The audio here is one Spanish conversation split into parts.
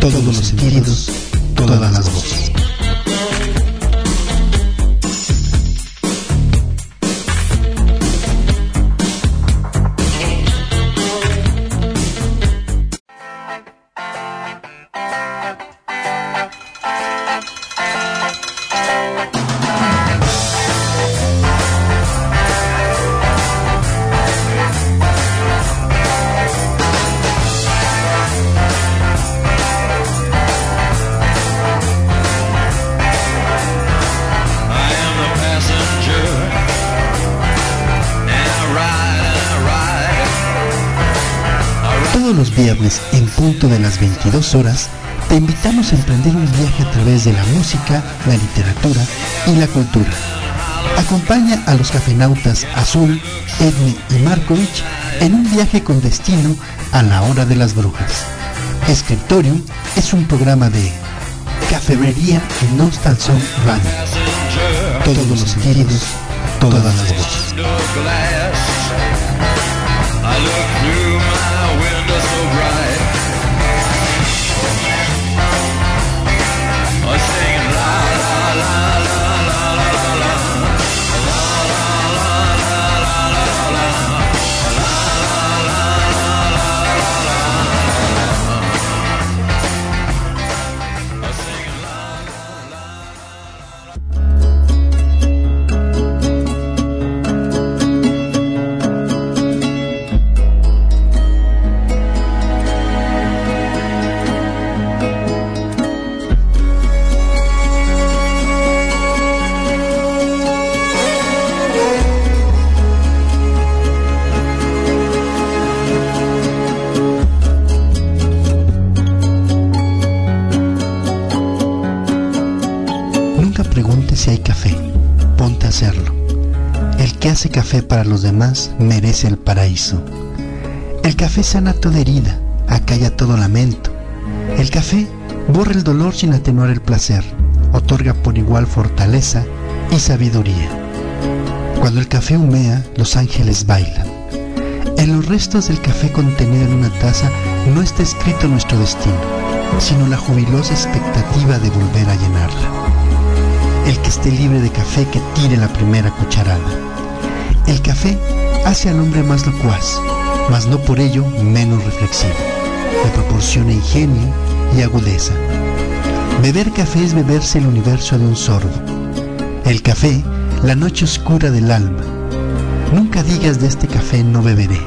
Todos los sentidos, todas las voces. Las 22 horas, te invitamos a emprender un viaje a través de la música, la literatura y la cultura. Acompaña a los cafenautas Azul, Edme y Markovich en un viaje con destino a la hora de las brujas. Scriptorium es un programa de cafetería en Nostalson Radio. Todos los sentidos, todas las voces. Hace café para los demás merece el paraíso. El café sana toda herida, acalla todo lamento. El café borra el dolor sin atenuar el placer, otorga por igual fortaleza y sabiduría. Cuando el café humea, los ángeles bailan. En los restos del café contenido en una taza no está escrito nuestro destino, sino la jubilosa expectativa de volver a llenarla. El que esté libre de café que tire la primera cucharada. El café hace al hombre más locuaz, mas no por ello menos reflexivo. Le proporciona ingenio y agudeza. Beber café es beberse el universo de un sorbo. El café, la noche oscura del alma. Nunca digas de este café no beberé.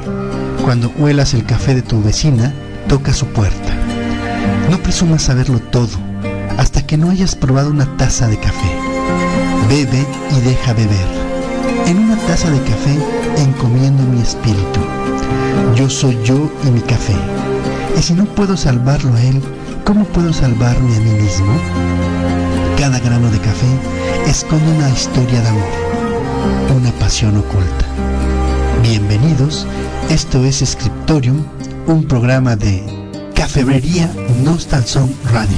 Cuando huelas el café de tu vecina, toca su puerta. No presumas saberlo todo hasta que no hayas probado una taza de café. Bebe y deja beber en una taza de café encomiendo mi espíritu. Yo soy yo y mi café. Y si no puedo salvarlo a él, ¿cómo puedo salvarme a mí mismo? Cada grano de café esconde una historia de amor, una pasión oculta. Bienvenidos, esto es Scriptorium, un programa de Cafebrería Nostalson Radio.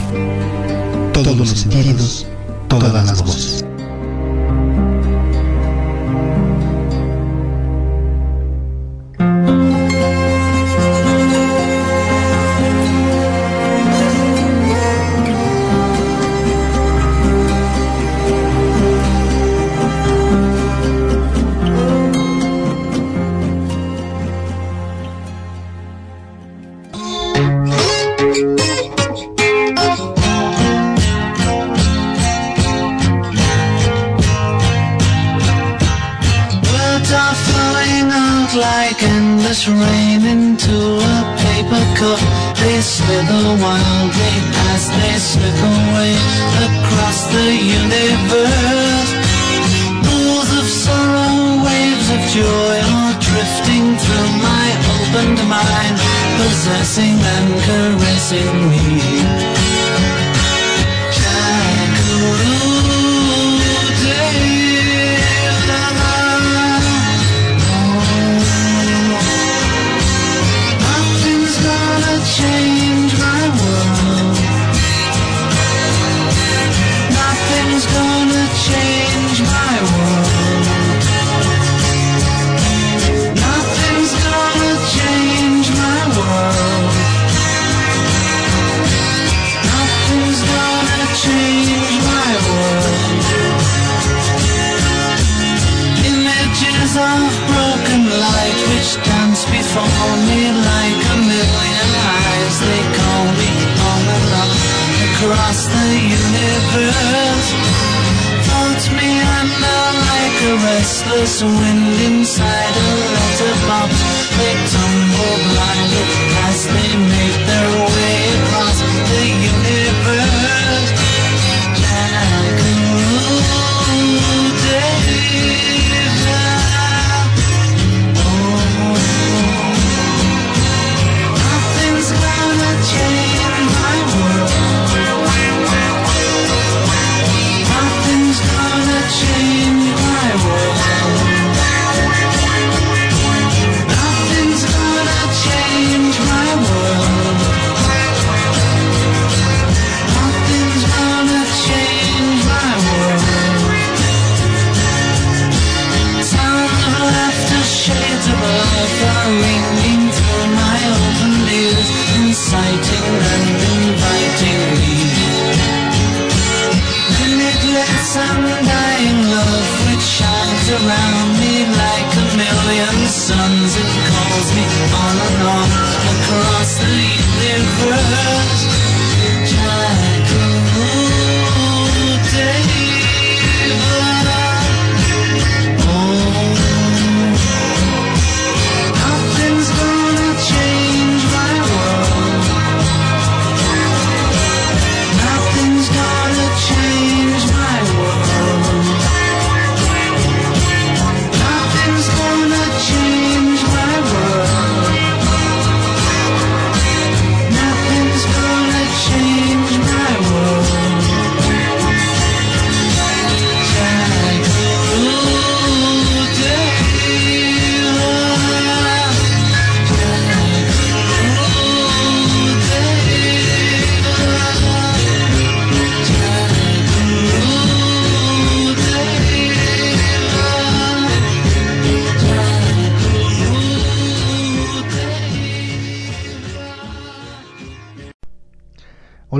Todos los sentidos, todas las voces.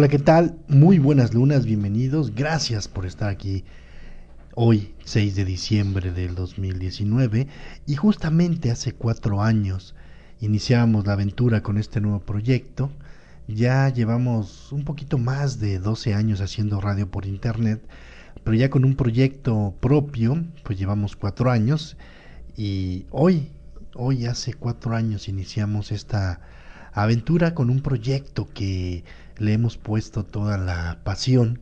Hola, ¿qué tal? Muy buenas lunas, bienvenidos. Gracias por estar aquí hoy, 6 de diciembre del 2019. Y justamente hace cuatro años iniciamos la aventura con este nuevo proyecto. Ya llevamos un poquito más de 12 años haciendo radio por internet, pero ya con un proyecto propio, pues llevamos cuatro años. Y hoy, hoy hace cuatro años iniciamos esta aventura con un proyecto que le hemos puesto toda la pasión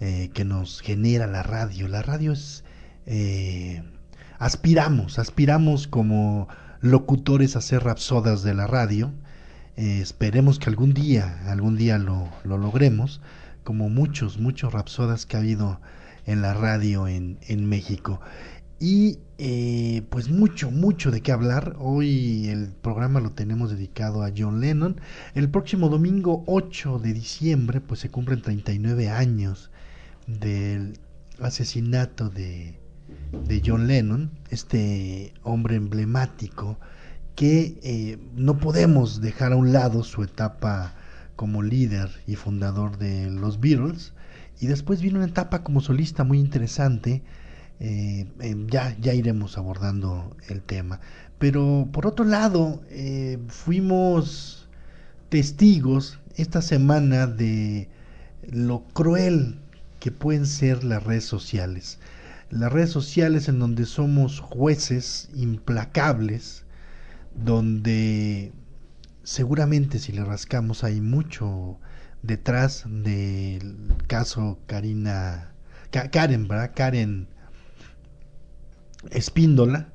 eh, que nos genera la radio. La radio es... eh, aspiramos, aspiramos como locutores a ser rapsodas de la radio. Eh, esperemos que algún día, algún día lo, lo logremos, como muchos, muchos rapsodas que ha habido en la radio en, en México. Y eh, pues mucho, mucho de qué hablar. Hoy el programa lo tenemos dedicado a John Lennon. El próximo domingo 8 de diciembre pues se cumplen 39 años del asesinato de, de John Lennon, este hombre emblemático que eh, no podemos dejar a un lado su etapa como líder y fundador de los Beatles. Y después vino una etapa como solista muy interesante eh, eh, ya, ya iremos abordando el tema. Pero por otro lado, eh, fuimos testigos esta semana de lo cruel que pueden ser las redes sociales. Las redes sociales en donde somos jueces implacables, donde seguramente si le rascamos hay mucho detrás del caso Karina, Ka- Karen, ¿verdad? Karen Espíndola,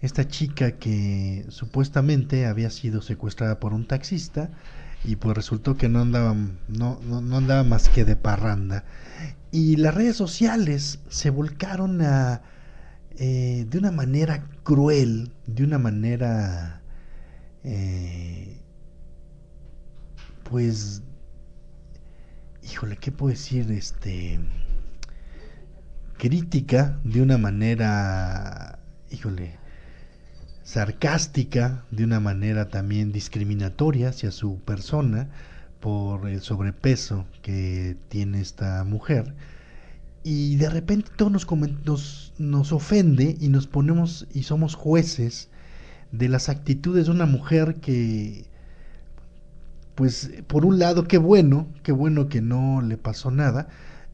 esta chica que supuestamente había sido secuestrada por un taxista y pues resultó que no andaba, no, no, no andaba más que de parranda. Y las redes sociales se volcaron a, eh, de una manera cruel, de una manera, eh, pues, híjole, ¿qué puedo decir? Este, crítica, de una manera, híjole, sarcástica, de una manera también discriminatoria hacia su persona por el sobrepeso que tiene esta mujer. Y de repente todo nos, nos, nos ofende y nos ponemos y somos jueces de las actitudes de una mujer que, pues, por un lado, qué bueno, qué bueno que no le pasó nada.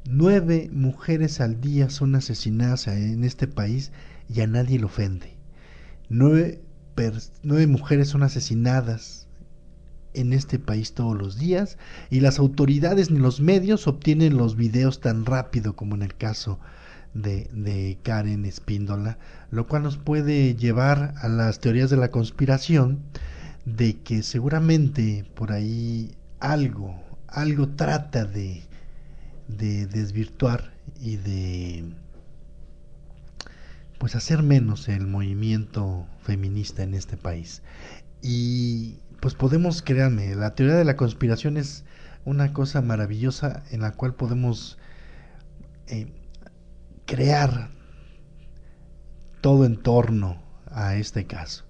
Nueve mujeres al día son asesinadas en este país y a nadie le ofende. Nueve, nueve mujeres son asesinadas en este país todos los días y las autoridades ni los medios obtienen los videos tan rápido como en el caso de, de, Karen Espíndola, lo cual nos puede llevar a las teorías de la conspiración de que seguramente por ahí algo, algo trata de, de desvirtuar y de pues hacer menos el movimiento feminista en este país. Y pues podemos, créanme, la teoría de la conspiración es una cosa maravillosa en la cual podemos eh, crear todo en torno a este caso.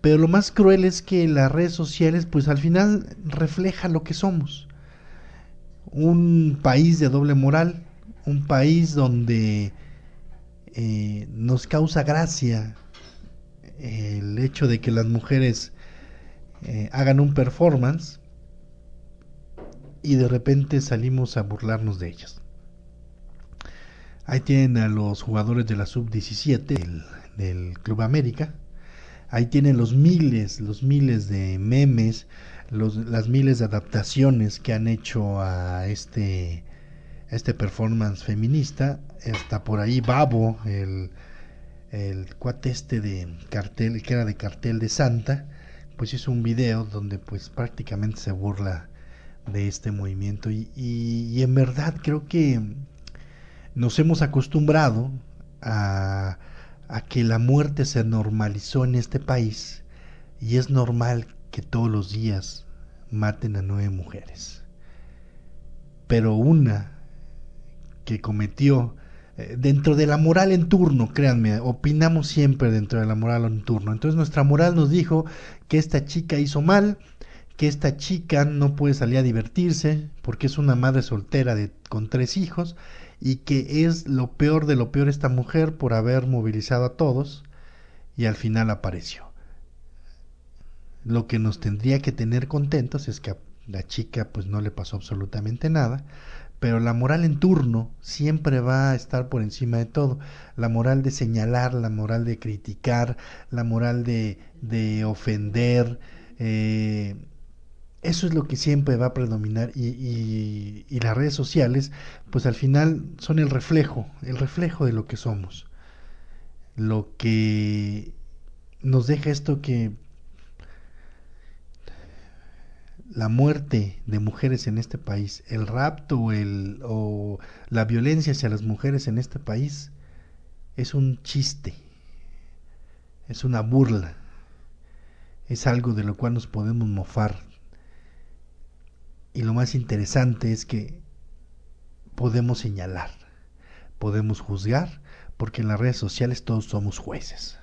Pero lo más cruel es que las redes sociales, pues al final refleja lo que somos. Un país de doble moral, un país donde eh, nos causa gracia el hecho de que las mujeres eh, hagan un performance y de repente salimos a burlarnos de ellas. Ahí tienen a los jugadores de la sub-17 del, del, Club América. Ahí tienen los miles, los miles de memes, los, las miles de adaptaciones que han hecho a este, este performance feminista. Está por ahí Babo, el, el cuate este de cartel, que era de cartel de Santa, pues hizo un video donde pues prácticamente se burla de este movimiento y, y en verdad creo que nos hemos acostumbrado a, a que la muerte se normalizó en este país y es normal que todos los días maten a nueve mujeres. Pero una que cometió eh, dentro de la moral en turno, créanme, opinamos siempre dentro de la moral en turno. Entonces nuestra moral nos dijo que esta chica hizo mal, que esta chica no puede salir a divertirse porque es una madre soltera con tres hijos y que es lo peor de lo peor esta mujer por haber movilizado a todos y al final apareció. Lo que nos tendría que tener contentos es que a la chica pues no le pasó absolutamente nada, pero la moral en turno siempre va a estar por encima de todo. La moral de señalar, la moral de criticar, la moral de, de ofender, eh, eso es lo que siempre va a predominar y, y, las redes sociales, pues al final son el reflejo, el reflejo de lo que somos. Lo que nos deja esto que la muerte de mujeres en este país, el rapto el, o la violencia hacia las mujeres en este país es un chiste, es una burla, es algo de lo cual nos podemos mofar y lo más interesante es que podemos señalar, podemos juzgar, porque en las redes sociales todos somos jueces.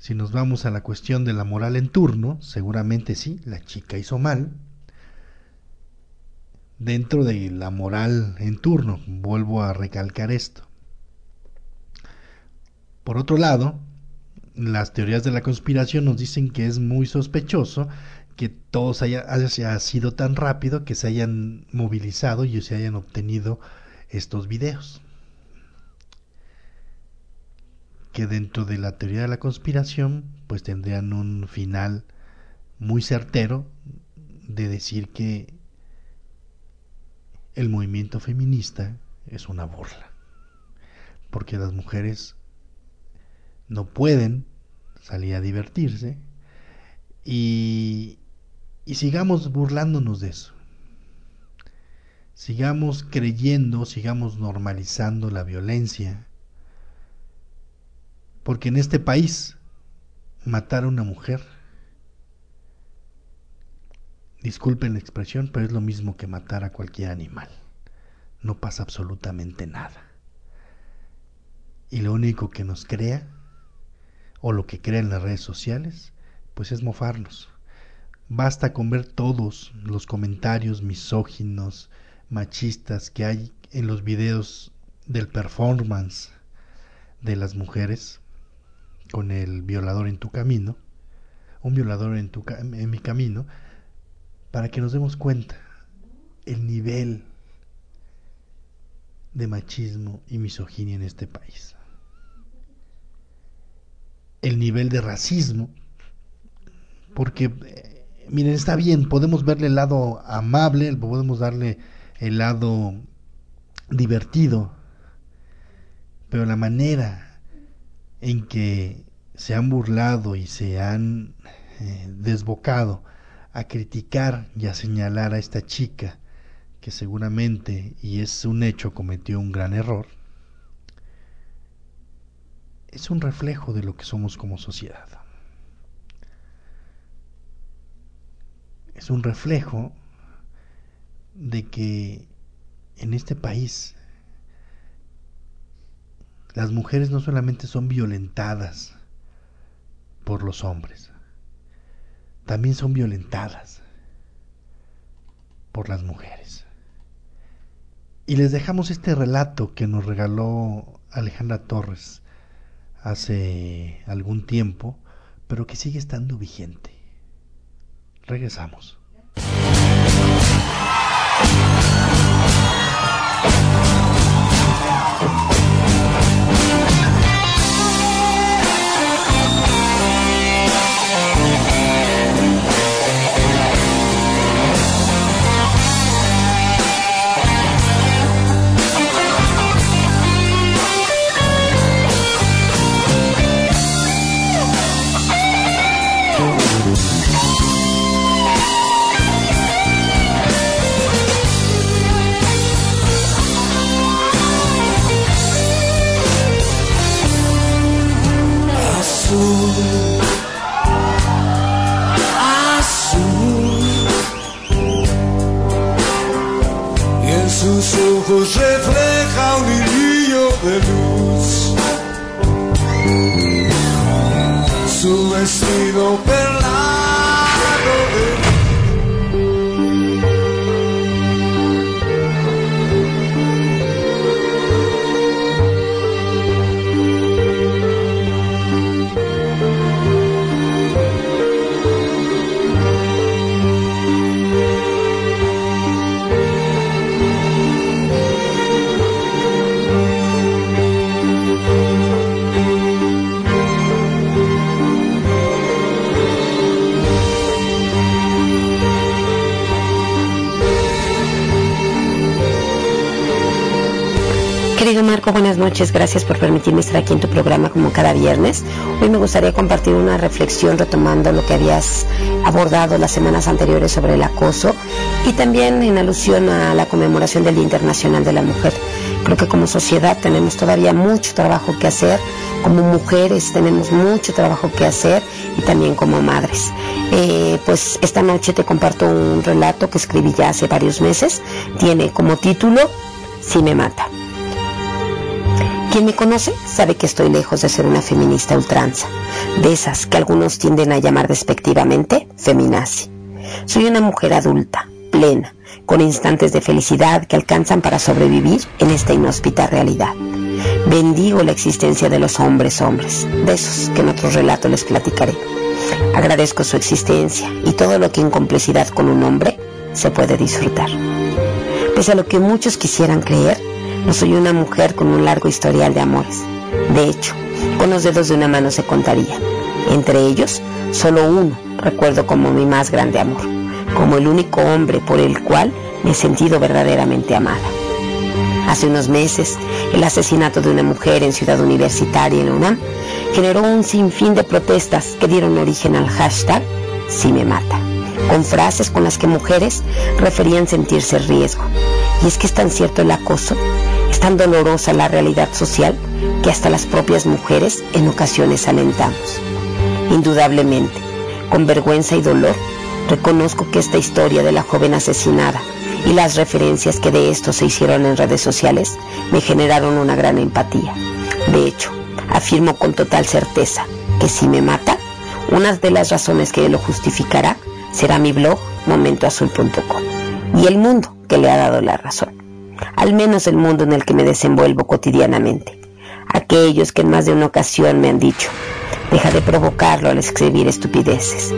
Si nos vamos a la cuestión de la moral en turno, seguramente sí, la chica hizo mal. Dentro de la moral en turno, vuelvo a recalcar esto. Por otro lado, las teorías de la conspiración nos dicen que es muy sospechoso que todos haya, haya sido tan rápido que se hayan movilizado y se hayan obtenido estos videos. Que dentro de la teoría de la conspiración, pues tendrían un final muy certero de decir que el movimiento feminista es una burla. Porque las mujeres no pueden salir a divertirse y, y sigamos burlándonos de eso. Sigamos creyendo, sigamos normalizando la violencia. Porque en este país matar a una mujer, disculpen la expresión, pero es lo mismo que matar a cualquier animal. No pasa absolutamente nada. Y lo único que nos crea, o lo que crea en las redes sociales, pues es mofarnos. Basta con ver todos los comentarios misóginos, machistas que hay en los videos del performance de las mujeres con el violador en tu camino, un violador en, tu, en mi camino, para que nos demos cuenta el nivel de machismo y misoginia en este país. el nivel de racismo, porque, eh, miren, está bien, podemos verle el lado amable, podemos darle el lado divertido, pero la manera en que se han burlado y se han eh, desbocado a criticar y a señalar a esta chica que seguramente, y es un hecho, cometió un gran error, es un reflejo de lo que somos como sociedad. Es un reflejo de que en este país las mujeres no solamente son violentadas por los hombres, también son violentadas por las mujeres. Y les dejamos este relato que nos regaló Alejandra Torres hace algún tiempo, pero que sigue estando vigente. Regresamos. Refleja un brillo de luz. Su vestido perlado Buenas noches. Gracias por permitirme estar aquí en tu programa como cada viernes. Hoy me gustaría compartir una reflexión retomando lo que habías abordado las semanas anteriores sobre el acoso y también en alusión a la conmemoración del Día Internacional de la Mujer. Creo que como sociedad tenemos todavía mucho trabajo que hacer, como mujeres tenemos mucho trabajo que hacer y también como madres. Eh, pues esta noche te comparto un relato que escribí ya hace varios meses. Tiene como título Si me mata. Quien me conoce sabe que estoy lejos de ser una feminista ultranza, de esas que algunos tienden a llamar despectivamente feminazi. Soy una mujer adulta, plena, con instantes de felicidad que alcanzan para sobrevivir en esta inhóspita realidad. Bendigo la existencia de los hombres hombres, de esos que en otro relato les platicaré. Agradezco su existencia y todo lo que en complicidad con un hombre se puede disfrutar. Pese a lo que muchos quisieran creer, no soy una mujer con un largo historial de amores. De hecho, con los dedos de una mano se contaría. Entre ellos, solo uno recuerdo como mi más grande amor, como el único hombre por el cual me he sentido verdaderamente amada. Hace unos meses, el asesinato de una mujer en Ciudad Universitaria en UNAM generó un sinfín de protestas que dieron origen al hashtag Si me mata, con frases con las que mujeres referían sentirse riesgo. Y es que es tan cierto el acoso es tan dolorosa la realidad social que hasta las propias mujeres en ocasiones alentamos. Indudablemente, con vergüenza y dolor, reconozco que esta historia de la joven asesinada y las referencias que de esto se hicieron en redes sociales me generaron una gran empatía. De hecho, afirmo con total certeza que si me mata, una de las razones que lo justificará será mi blog momentoazul.com y el mundo que le ha dado la razón al menos el mundo en el que me desenvuelvo cotidianamente. Aquellos que en más de una ocasión me han dicho, deja de provocarlo al escribir estupideces.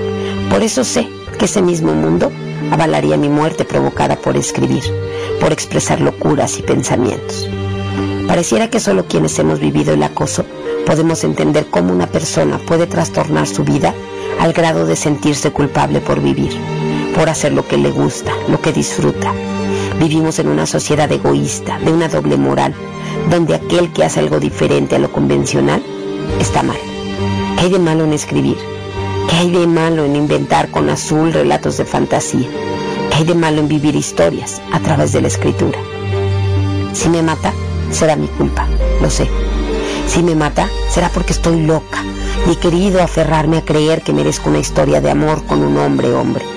Por eso sé que ese mismo mundo avalaría mi muerte provocada por escribir, por expresar locuras y pensamientos. Pareciera que solo quienes hemos vivido el acoso podemos entender cómo una persona puede trastornar su vida al grado de sentirse culpable por vivir, por hacer lo que le gusta, lo que disfruta. Vivimos en una sociedad egoísta, de una doble moral, donde aquel que hace algo diferente a lo convencional está mal. ¿Qué hay de malo en escribir? ¿Qué hay de malo en inventar con azul relatos de fantasía? ¿Qué hay de malo en vivir historias a través de la escritura? Si me mata, será mi culpa, lo sé. Si me mata, será porque estoy loca y he querido aferrarme a creer que merezco una historia de amor con un hombre hombre.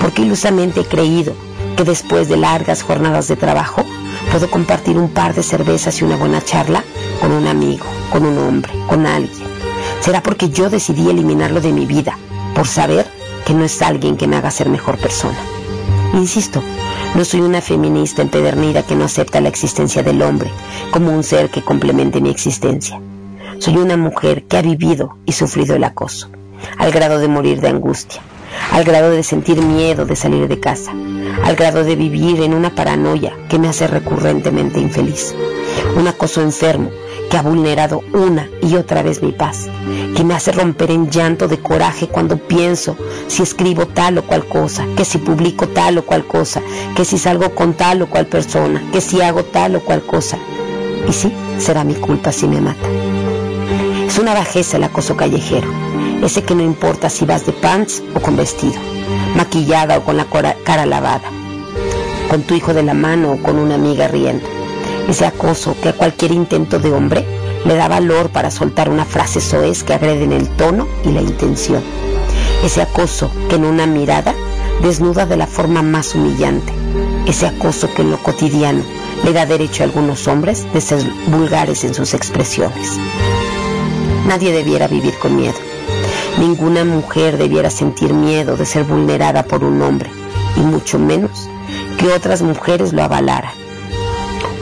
Porque ilusamente he creído que después de largas jornadas de trabajo puedo compartir un par de cervezas y una buena charla con un amigo, con un hombre, con alguien. Será porque yo decidí eliminarlo de mi vida por saber que no es alguien que me haga ser mejor persona. Insisto, no soy una feminista empedernida que no acepta la existencia del hombre como un ser que complemente mi existencia. Soy una mujer que ha vivido y sufrido el acoso, al grado de morir de angustia, al grado de sentir miedo de salir de casa, al grado de vivir en una paranoia que me hace recurrentemente infeliz. Un acoso enfermo que ha vulnerado una y otra vez mi paz, que me hace romper en llanto de coraje cuando pienso si escribo tal o cual cosa, que si publico tal o cual cosa, que si salgo con tal o cual persona, que si hago tal o cual cosa. Y sí, será mi culpa si me mata. Es una bajeza el acoso callejero, ese que no importa si vas de pants o con vestido, maquillada o con la cara lavada, con tu hijo de la mano o con una amiga riendo ese acoso que a cualquier intento de hombre le da valor para soltar una frase soez que agrede en el tono y la intención. Ese acoso que en una mirada desnuda de la forma más humillante. Ese acoso que en lo cotidiano le da derecho a algunos hombres de ser vulgares en sus expresiones. Nadie debiera vivir con miedo. Ninguna mujer debiera sentir miedo de ser vulnerada por un hombre, y mucho menos que otras mujeres lo avalaran.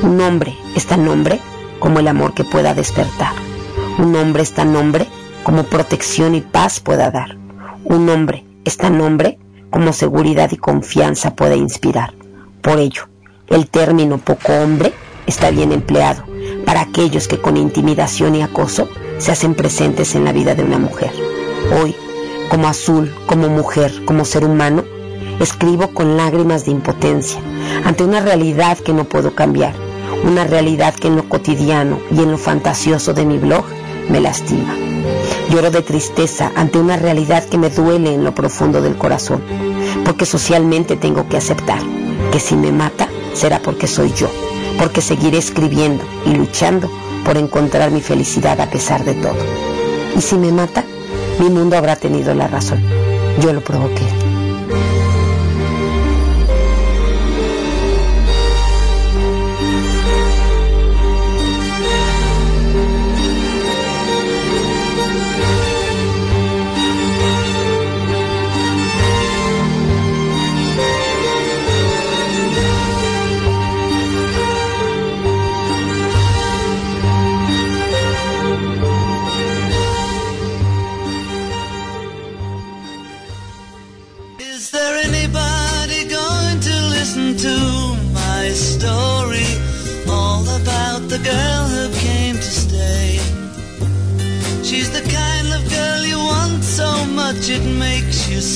Un hombre es tan hombre como el amor que pueda despertar. Un hombre es tan hombre como protección y paz pueda dar. Un hombre es tan hombre como seguridad y confianza pueda inspirar. Por ello, el término poco hombre está bien empleado para aquellos que con intimidación y acoso se hacen presentes en la vida de una mujer. Hoy, como azul, como mujer, como ser humano, escribo con lágrimas de impotencia ante una realidad que no puedo cambiar una realidad que en lo cotidiano y en lo fantasioso de mi blog me lastima. Lloro de tristeza ante una realidad que me duele en lo profundo del corazón, porque socialmente tengo que aceptar que si me mata será porque soy yo, porque seguiré escribiendo y luchando por encontrar mi felicidad a pesar de todo. Y si me mata, mi mundo habrá tenido la razón. Yo lo provoqué.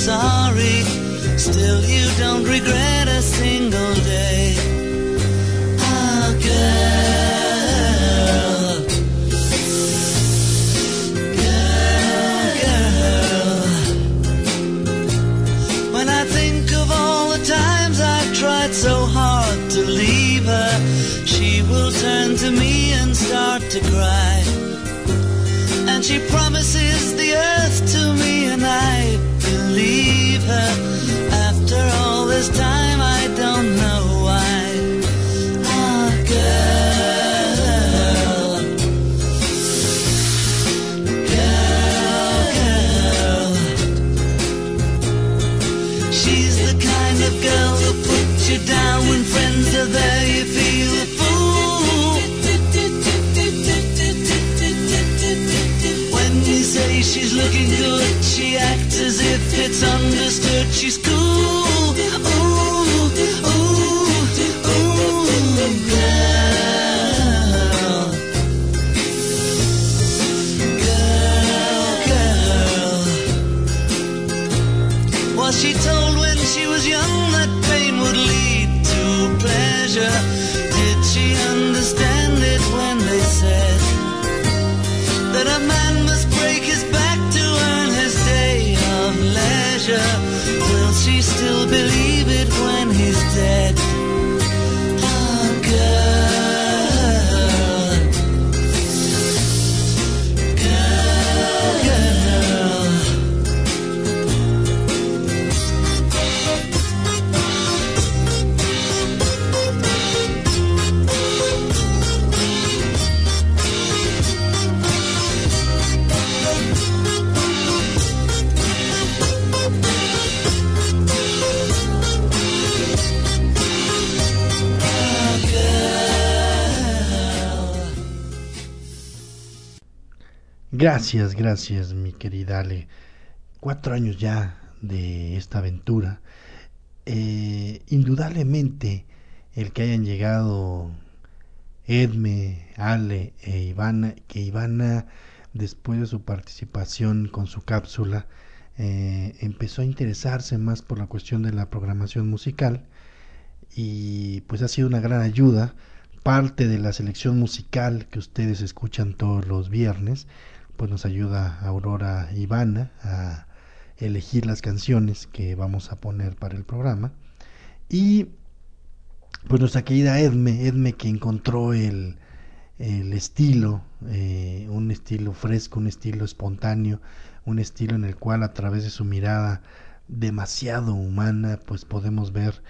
Sorry. Still, you don't regret a single day. Ah, girl. Girl, girl. When I think of all the times I've tried so hard to leave her, she will turn to me and start to cry. And she promises the earth to me After all this time, misunderstood. She's cool. Gracias, gracias, mi querida Ale. Cuatro años ya de esta aventura. Eh, indudablemente, el que hayan llegado Edme, Ale e Ivana, que Ivana, después de su participación con su cápsula, eh, empezó a interesarse más por la cuestión de la programación musical y pues ha sido una gran ayuda. Parte de la selección musical que ustedes escuchan todos los viernes pues nos ayuda Aurora Ivana a elegir las canciones que vamos a poner para el programa. Y pues nuestra querida Edme, Edme que encontró el, el estilo, eh, un estilo fresco, un estilo espontáneo, un estilo en el cual a través de su mirada demasiado humana, pues podemos ver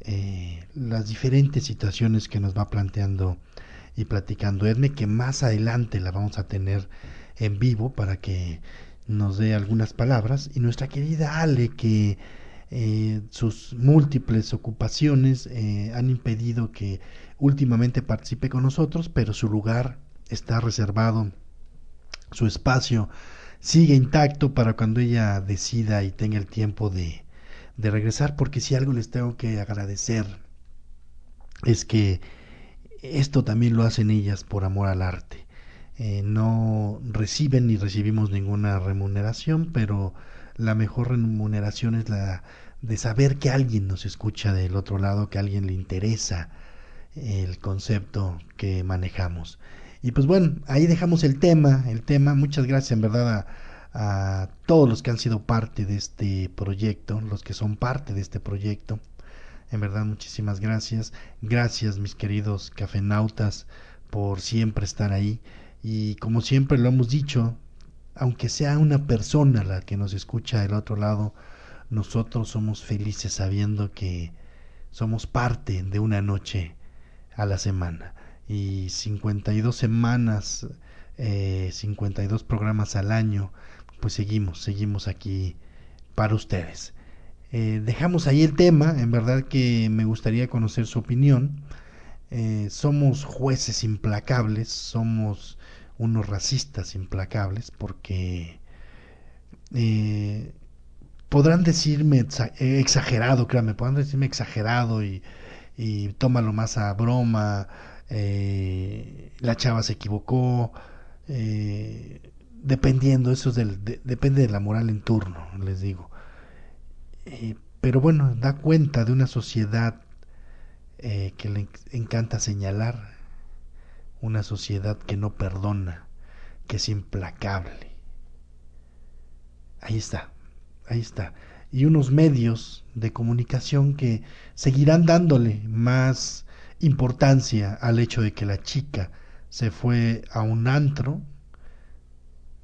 eh, las diferentes situaciones que nos va planteando y platicando Edme, que más adelante la vamos a tener en vivo para que nos dé algunas palabras. Y nuestra querida Ale que eh, sus múltiples ocupaciones eh, han impedido que últimamente participe con nosotros pero su lugar está reservado. Su espacio sigue intacto para cuando ella decida y tenga el tiempo de, de regresar porque si algo les tengo que agradecer es que esto también lo hacen ellas por amor al arte eh, no reciben ni recibimos ninguna remuneración, pero la mejor remuneración es la de saber que alguien nos escucha del otro lado, que a alguien le interesa el concepto que manejamos. Y pues bueno, ahí dejamos el tema, el tema. Muchas gracias en verdad a, a todos los que han sido parte de este proyecto, los que son parte de este proyecto. En verdad, muchísimas gracias. Gracias, mis queridos cafenautas, por siempre estar ahí. Y como siempre lo hemos dicho, aunque sea una persona la que nos escucha del otro lado, nosotros somos felices sabiendo que somos parte de una noche a la semana. Y 52 semanas, eh, 52 programas al año, pues seguimos, seguimos aquí para ustedes. Eh, dejamos ahí el tema, en verdad que me gustaría conocer su opinión. Eh, somos jueces implacables, somos unos racistas implacables porque eh, podrán decirme eh, exagerado, créanme, podrán decirme exagerado y, y tómalo más a broma, eh, la chava se equivocó, dependiendo, eso es del, de- depende de la moral en turno, les digo. Pero bueno, da cuenta de una sociedad que le en- encanta señalar, una sociedad que no perdona, que es implacable. Ahí está, ahí está. Y unos medios de comunicación que seguirán dándole más importancia al hecho de que la chica se fue a un antro,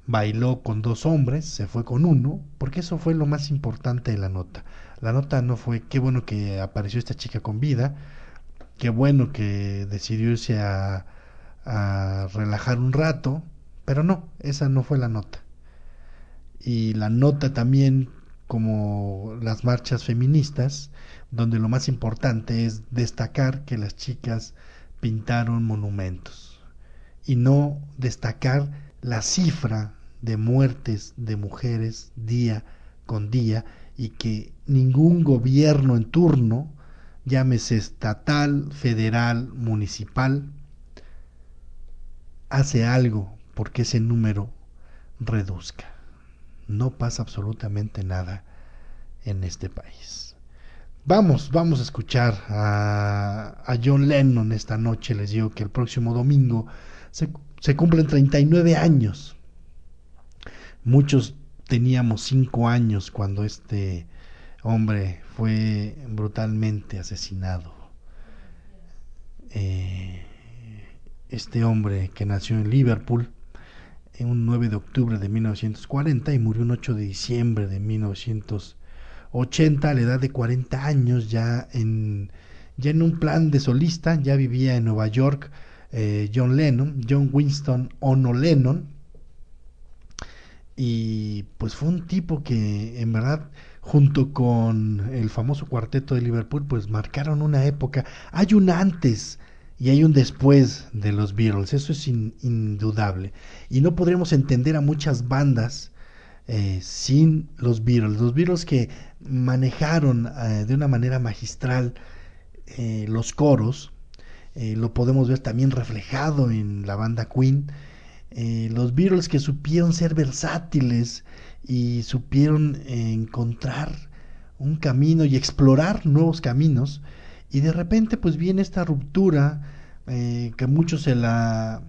bailó con dos hombres, se fue con uno, porque eso fue lo más importante de la nota. La nota no fue qué bueno que apareció esta chica con vida, qué bueno que decidió irse a, a relajar un rato, pero no, esa no fue la nota. Y la nota también, como las marchas feministas, donde lo más importante es destacar que las chicas pintaron monumentos y no destacar la cifra de muertes de mujeres día con día y que ningún gobierno en turno, llámese estatal, federal, municipal, hace algo porque ese número reduzca. No pasa absolutamente nada en este país. Vamos, vamos a escuchar a, a John Lennon esta noche. Les digo que el próximo domingo se, se cumplen 39 años. Muchos teníamos 5 años cuando este hombre fue brutalmente asesinado. Eh, este hombre que nació en Liverpool en un 9 de octubre de 1940 y murió un 8 de diciembre de 1980 a la edad de 40 años ya en, ya en un plan de solista, ya vivía en Nueva York eh, John Lennon, John Winston Ono Lennon. Y pues fue un tipo que en verdad junto con el famoso cuarteto de Liverpool pues marcaron una época, hay un antes y hay un después de los Beatles, eso es indudable. Y no podremos entender a muchas bandas eh, sin los Beatles. Los Beatles que manejaron eh, de una manera magistral eh, los coros, lo podemos ver también reflejado en la banda Queen. los Beatles que supieron ser versátiles y supieron encontrar un camino y explorar nuevos caminos y de repente pues viene esta ruptura eh, que muchos se la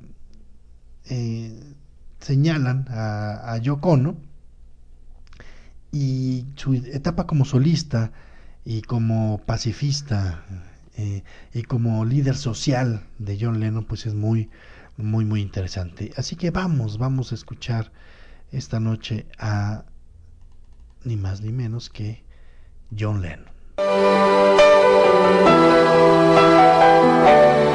eh, señalan a, a Yoko y su etapa como solista y como pacifista eh, y como líder social de John Lennon pues es muy muy muy interesante. Así que vamos vamos a escuchar esta noche a ni más ni menos que John Lennon began to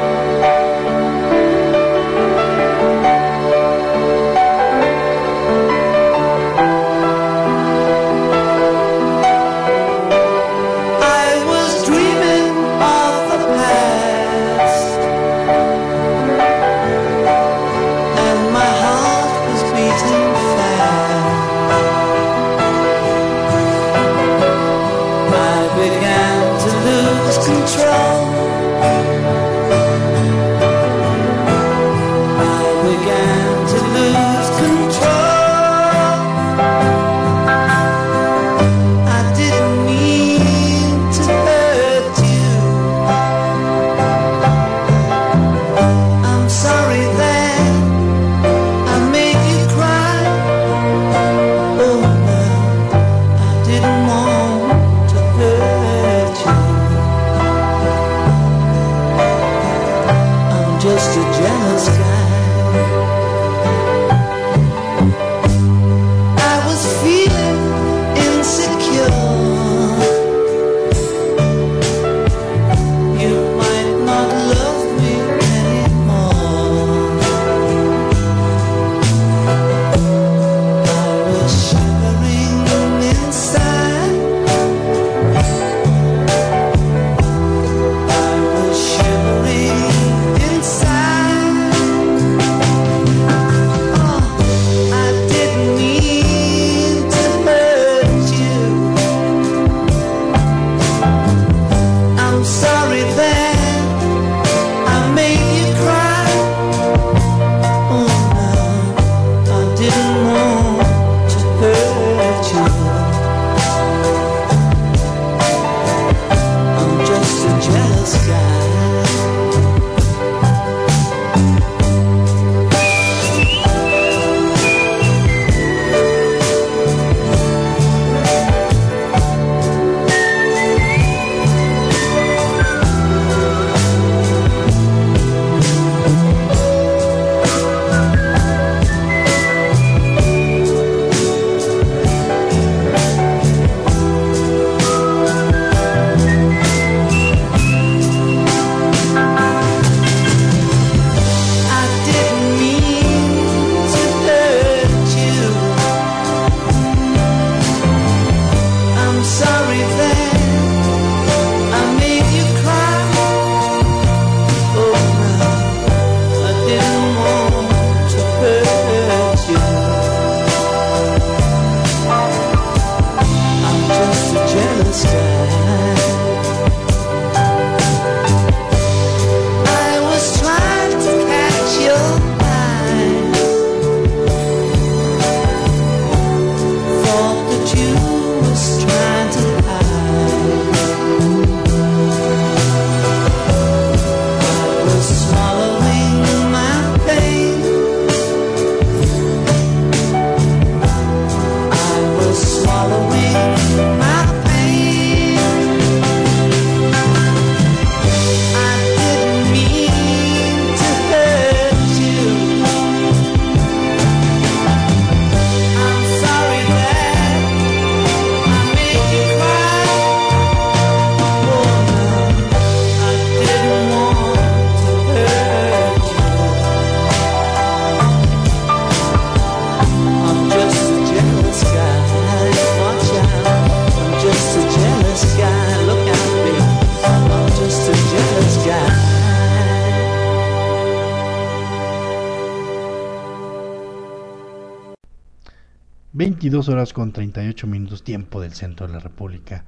22 horas con 38 minutos tiempo del centro de la República.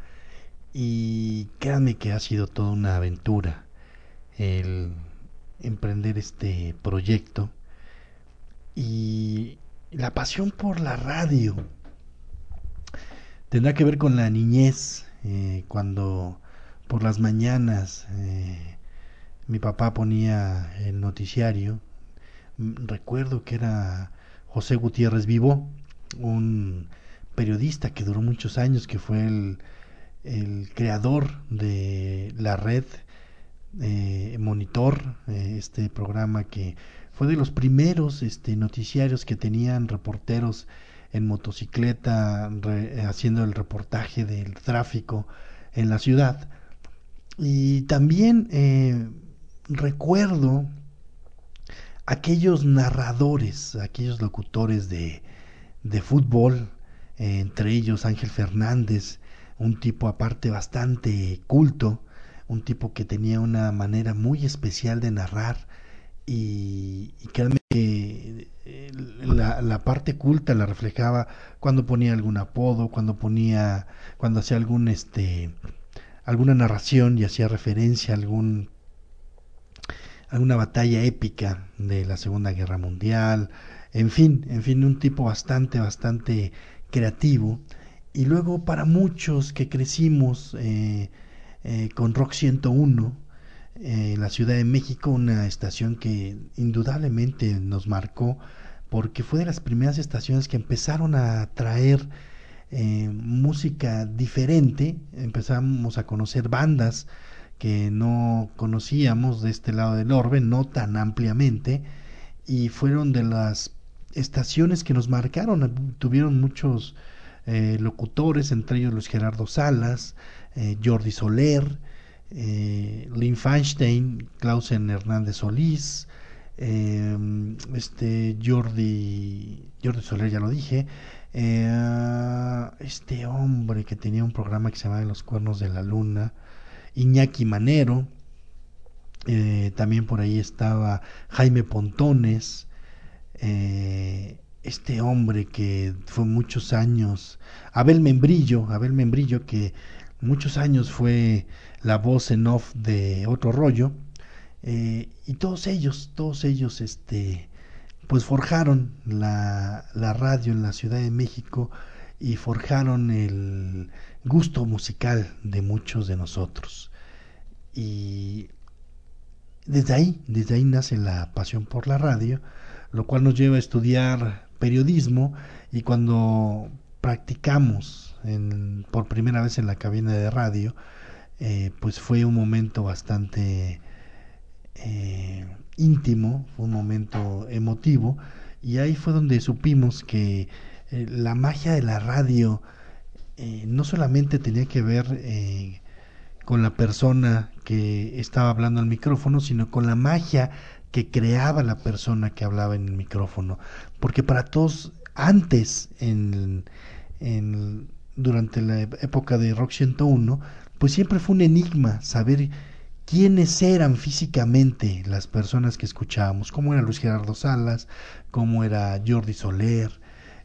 Y créanme que ha sido toda una aventura el emprender este proyecto. Y la pasión por la radio tendrá que ver con la niñez, eh, cuando por las mañanas eh, mi papá ponía el noticiario, recuerdo que era José Gutiérrez Vivo, un periodista que duró muchos años, que fue el, el creador de la red eh, Monitor, eh, este programa que fue de los primeros este, noticiarios que tenían reporteros en motocicleta haciendo el reportaje del tráfico en la ciudad. Y también eh, recuerdo aquellos narradores, aquellos locutores de, de fútbol, entre ellos Ángel Fernández, un tipo aparte bastante culto, un tipo que tenía una manera muy especial de narrar y, que eh, la, la, parte culta la reflejaba cuando ponía algún apodo, cuando ponía, cuando hacía algún este alguna narración y hacía referencia a algún alguna batalla épica de la Segunda Guerra Mundial, en fin, en fin, un tipo bastante, bastante creativo. Y luego para muchos que crecimos eh, eh, con Rock 101, eh, en la Ciudad de México, una estación que indudablemente nos marcó porque fue de las primeras estaciones que empezaron a traer música diferente, empezamos a conocer bandas que no conocíamos de este lado del orbe, no tan ampliamente, y fueron de las estaciones que nos marcaron, tuvieron muchos eh, locutores, entre ellos Luis Gerardo Salas, eh, Jordi Soler, eh, Lynn Feinstein, Clausen Hernández Solís, eh, este Jordi, Jordi Soler ya lo dije, este hombre que tenía un programa que se llamaba Los Cuernos de la Luna, Iñaki Manero, también por ahí estaba Jaime Pontones, eh, este hombre que fue muchos años, Abel Membrillo, Abel Membrillo que muchos años fue la voz en off de otro rollo, eh, y todos ellos, todos ellos, este, pues forjaron la, la radio en la Ciudad de México y forjaron el gusto musical de muchos de nosotros. Y desde ahí, desde ahí nace la pasión por la radio, lo cual nos lleva a estudiar periodismo y cuando practicamos en, por primera vez en la cabina de radio, eh, pues fue un momento bastante eh, íntimo, fue un momento emotivo y ahí fue donde supimos que eh, la magia de la radio no solamente tenía que ver con la persona que estaba hablando al micrófono, sino con la magia que creaba la persona que hablaba en el micrófono. Porque para todos, antes, en, en, durante la época de Rock 101, pues siempre fue un enigma saber quiénes eran físicamente las personas que escuchábamos, cómo era Luis Gerardo Salas, cómo era Jordi Soler,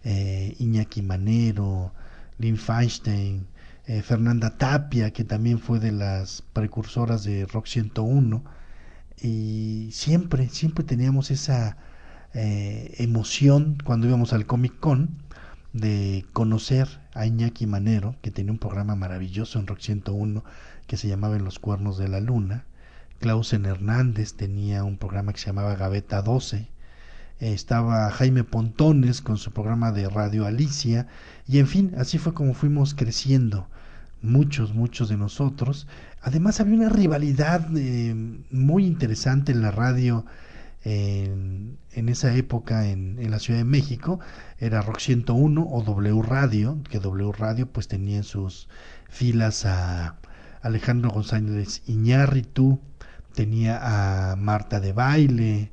eh, Iñaki Manero, Lynn Feinstein, eh, Fernanda Tapia, que también fue de las precursoras de Rock 101, y siempre, siempre teníamos esa eh, emoción cuando íbamos al Comic Con de conocer a Iñaki Manero, que tenía un programa maravilloso en Rock 101 que se llamaba En los Cuernos de la Luna. Clausen Hernández tenía un programa que se llamaba Gaveta 12. estaba Jaime Pontones con su programa de Radio Alicia. Y en fin, así fue como fuimos creciendo muchos, muchos de nosotros. Además había una rivalidad eh, muy interesante en la radio en, en esa época en, en, la Ciudad de México. Era Rock 101 o W Radio, que W Radio pues tenía en sus filas a Alejandro González Iñárritu, tenía a Marta de Baile,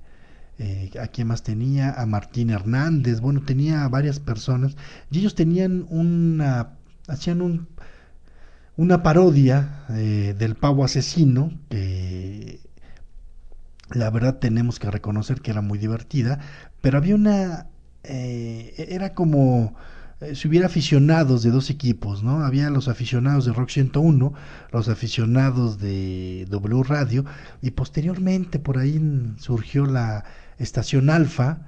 eh, ¿a quién más tenía? A Martín Hernández, bueno, tenía a varias personas y ellos tenían una, hacían un una parodia eh, del pavo asesino que la verdad tenemos que reconocer que era muy divertida, pero había una, eh, era como eh, si hubiera aficionados de dos equipos, ¿no? Había los aficionados de Rock 101, los aficionados de W Radio, y posteriormente por ahí surgió la estación Alfa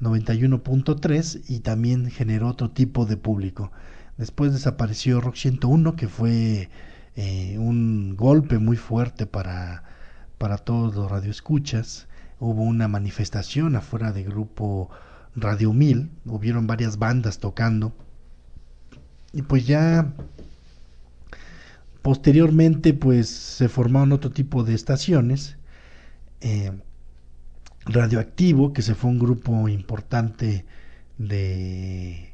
91.3 y también generó otro tipo de público. Después desapareció Rock 101, que fue eh, un golpe muy fuerte para, para todos los radioescuchas. Hubo una manifestación afuera del grupo Radio 1000, hubieron varias bandas tocando. Y pues ya posteriormente pues se formaron otro tipo de estaciones. Eh, Radioactivo, que se fue un grupo importante de,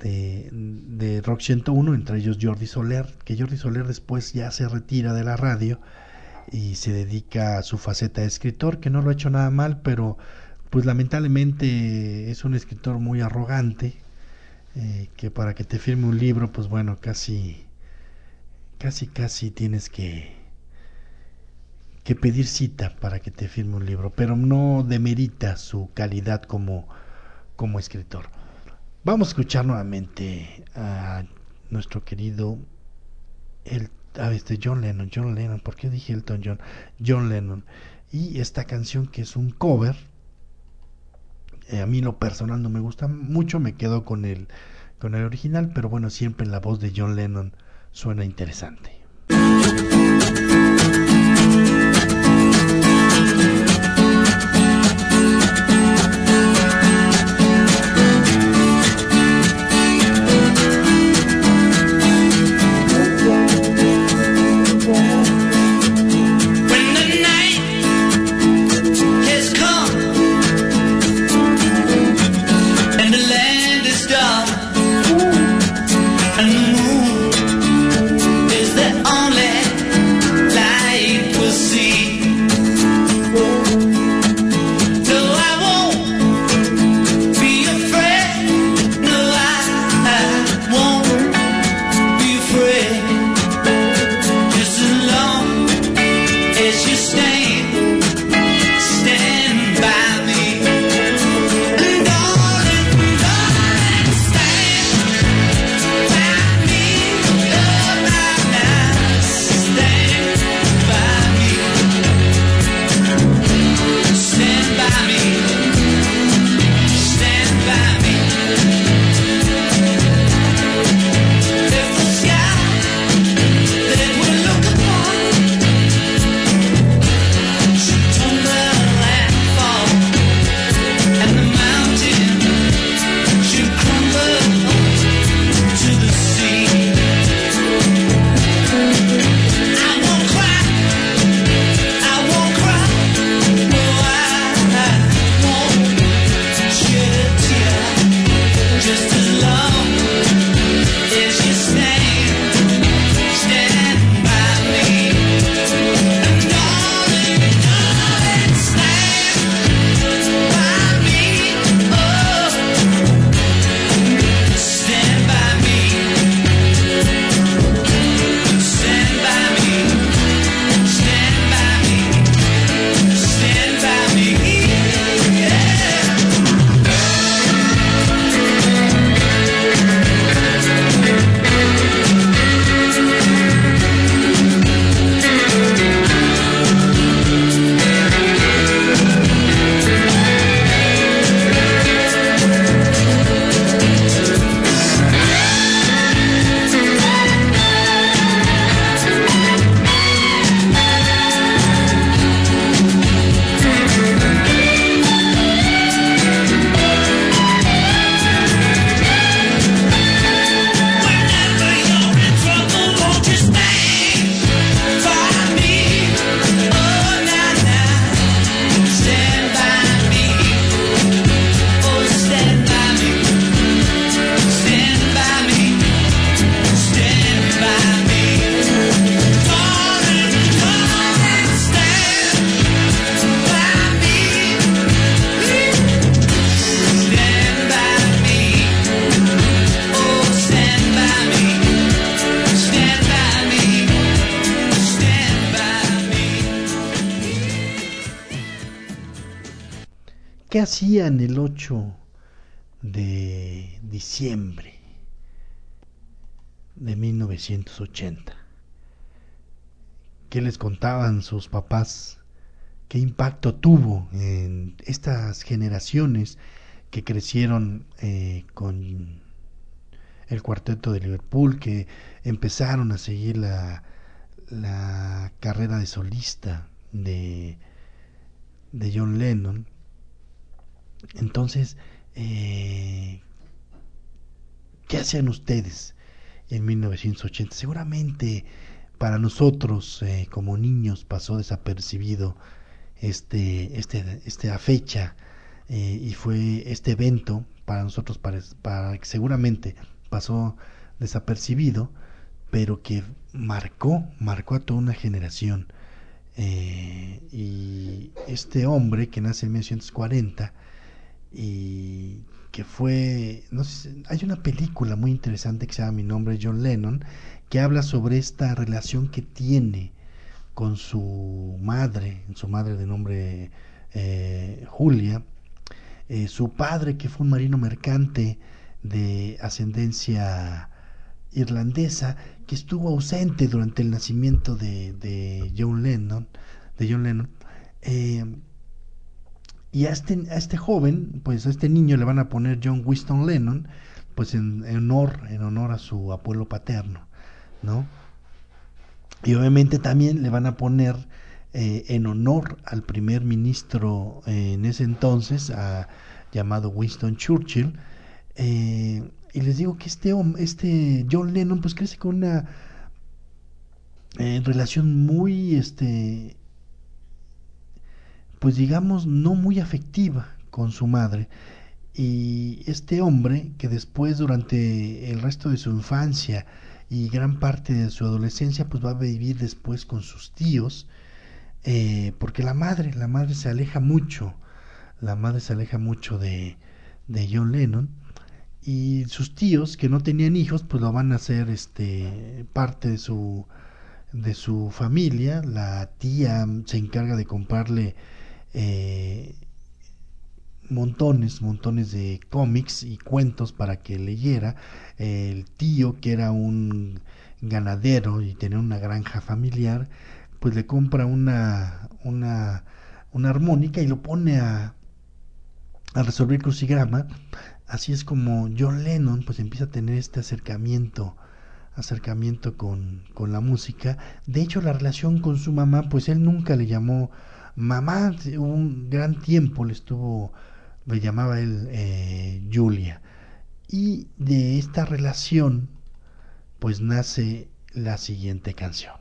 de, de, Rock 101, entre ellos Jordi Soler, que Jordi Soler después ya se retira de la radio y se dedica a su faceta de escritor, que no lo ha hecho nada mal, pero pues lamentablemente es un escritor muy arrogante, eh, que para que te firme un libro, pues bueno, casi, casi, casi tienes que, que pedir cita para que te firme un libro, pero no demerita su calidad como, como escritor. Vamos a escuchar nuevamente a nuestro querido el, a este John Lennon, John Lennon, ¿por qué dije Elton John? John Lennon. Y esta canción que es un cover eh, a mí lo personal no me gusta mucho, me quedo con el, con el original, pero bueno, siempre la voz de John Lennon suena interesante. ¿Qué hacían el 8 de diciembre de 1980. ¿Qué les contaban sus papás? ¿Qué impacto tuvo en estas generaciones que crecieron eh, con el cuarteto de Liverpool, que empezaron a seguir la, la carrera de solista de, de John Lennon? Entonces, eh, ¿qué hacían ustedes en 1980? Seguramente para nosotros eh, como niños pasó desapercibido este, este, esta fecha eh, y fue este evento para nosotros para, para, seguramente pasó desapercibido pero que marcó marcó a toda una generación y este hombre que nace en 1940 y que fue, hay una película muy interesante que se llama Mi nombre es John Lennon, que habla sobre esta relación que tiene con su madre, su madre de nombre eh, Julia, eh, su padre que fue un marino mercante de ascendencia irlandesa, que estuvo ausente durante el nacimiento de, de John Lennon, de John Lennon, eh, y a este, a este joven, pues a este niño le van a poner John Winston Lennon, pues en, honor, en honor a su abuelo paterno, ¿no? Y obviamente también le van a poner eh, en honor al primer ministro eh, en ese entonces, llamado Winston Churchill. Eh, y les digo que este, este John Lennon pues crece con una relación muy este, pues digamos, no muy afectiva con su madre. Y este hombre, que después durante el resto de su infancia y gran parte de su adolescencia, pues va a vivir después con sus tíos, eh, porque la madre, la madre se aleja mucho, la madre se aleja mucho de, de John Lennon, y sus tíos, que no tenían hijos, pues lo van a hacer este, parte de su, de su familia, la tía se encarga de comprarle eh, montones, montones de cómics y cuentos para que leyera. El tío, que era un ganadero y tenía una granja familiar, pues le compra una, una, una armónica y lo pone a, a resolver crucigrama. Así es como John Lennon pues empieza a tener este acercamiento acercamiento con, con la música. De hecho, la relación con su mamá, pues él nunca le llamó Mamá, un gran tiempo le estuvo, le llamaba él eh, Julia. Y de esta relación, pues nace la siguiente canción.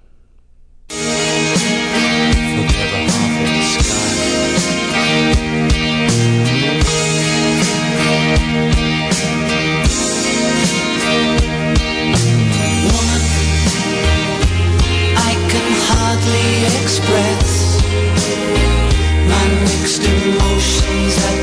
Express The emotions.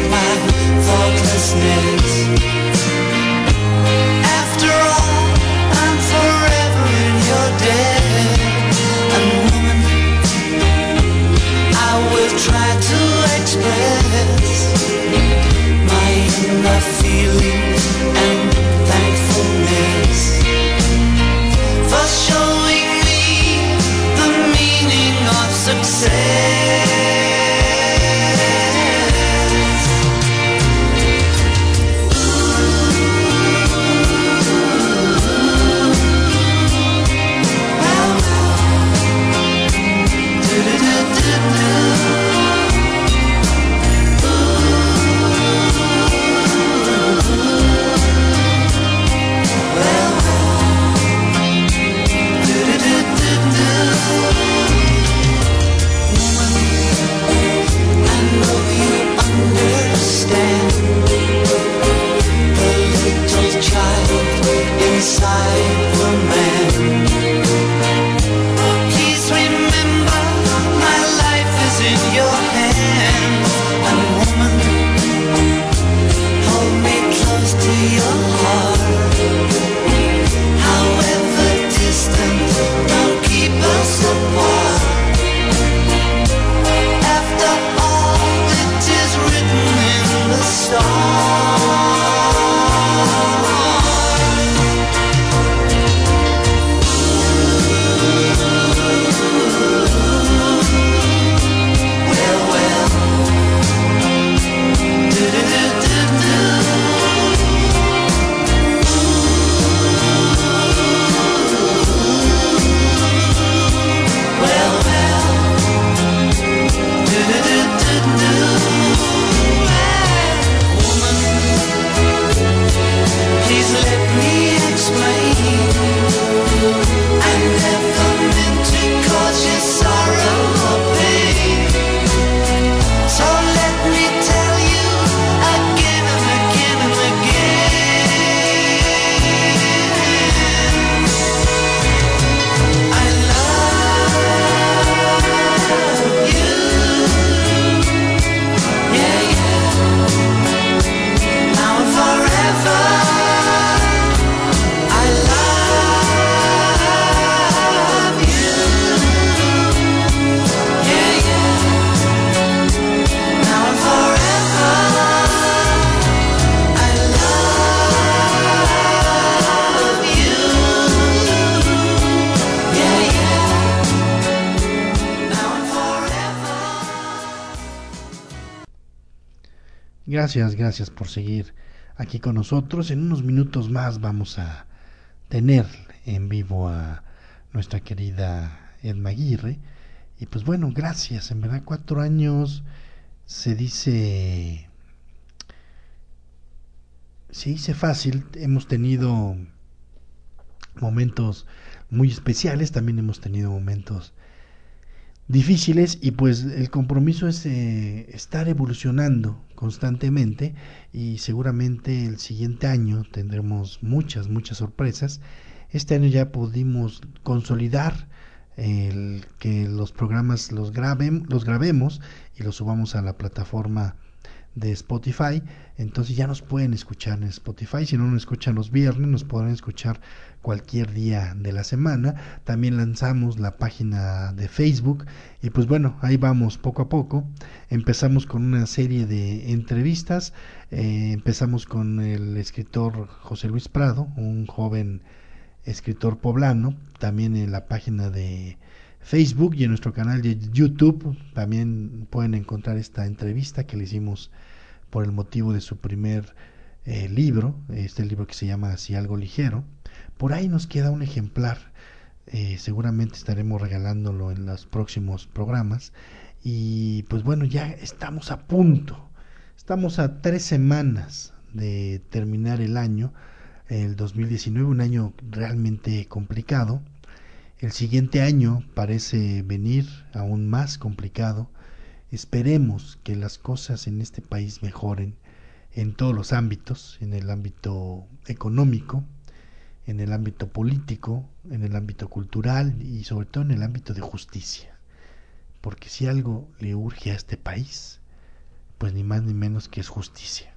Gracias, gracias por seguir aquí con nosotros. En unos minutos más vamos a tener en vivo a nuestra querida Edma Aguirre. Y pues bueno, gracias. En verdad, cuatro años se dice. Se dice fácil. Hemos tenido momentos muy especiales, también hemos tenido momentos difíciles y pues el compromiso es eh, estar evolucionando constantemente y seguramente el siguiente año tendremos muchas, muchas sorpresas. Este año ya pudimos consolidar el que los programas los graben, los grabemos y los subamos a la plataforma de Spotify, entonces ya nos pueden escuchar en Spotify, si no nos escuchan los viernes, nos podrán escuchar cualquier día de la semana. También lanzamos la página de Facebook y pues bueno, ahí vamos poco a poco. Empezamos con una serie de entrevistas, eh, empezamos con el escritor José Luis Prado, un joven escritor poblano, también en la página de Facebook y en nuestro canal de YouTube también pueden encontrar esta entrevista que le hicimos por el motivo de su primer eh, libro, este libro que se llama Así algo ligero. Por ahí nos queda un ejemplar, eh, seguramente estaremos regalándolo en los próximos programas. Y pues bueno, ya estamos a punto, estamos a tres semanas de terminar el año, el 2019, un año realmente complicado el siguiente año parece venir aún más complicado. Esperemos que las cosas en este país mejoren en todos los ámbitos, en el ámbito económico, en el ámbito político, en el ámbito cultural y sobre todo en el ámbito de justicia. Porque si algo le urge a este país, pues ni más ni menos que es justicia.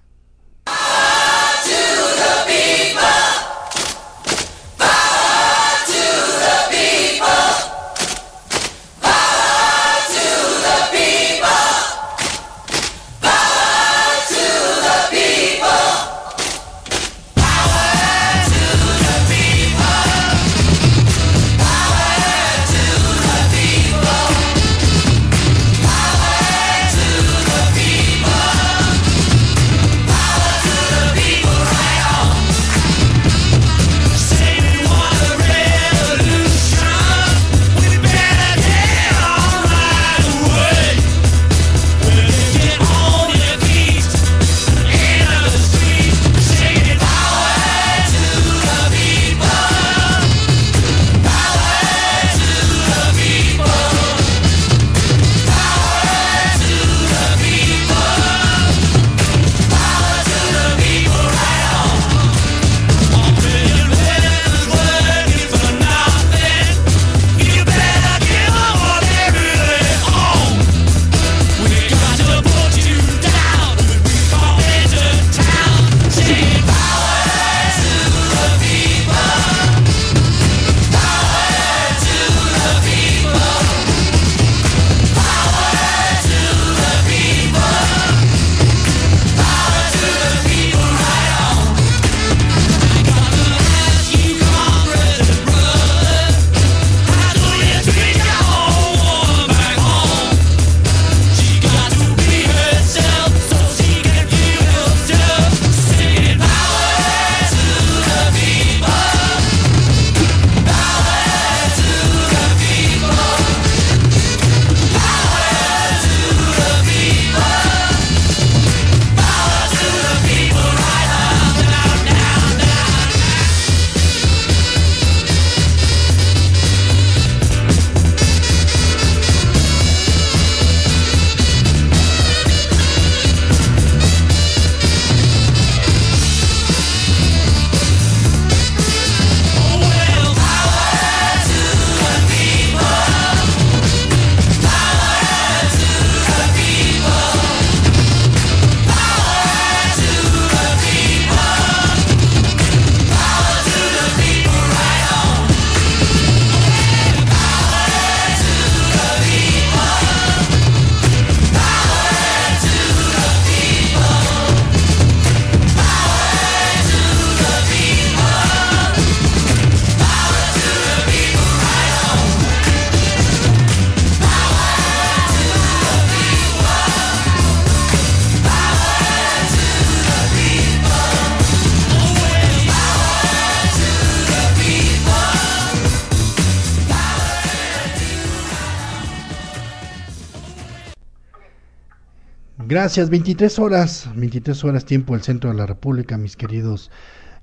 Gracias, 23 horas, 23 horas tiempo del centro de la República, mis queridos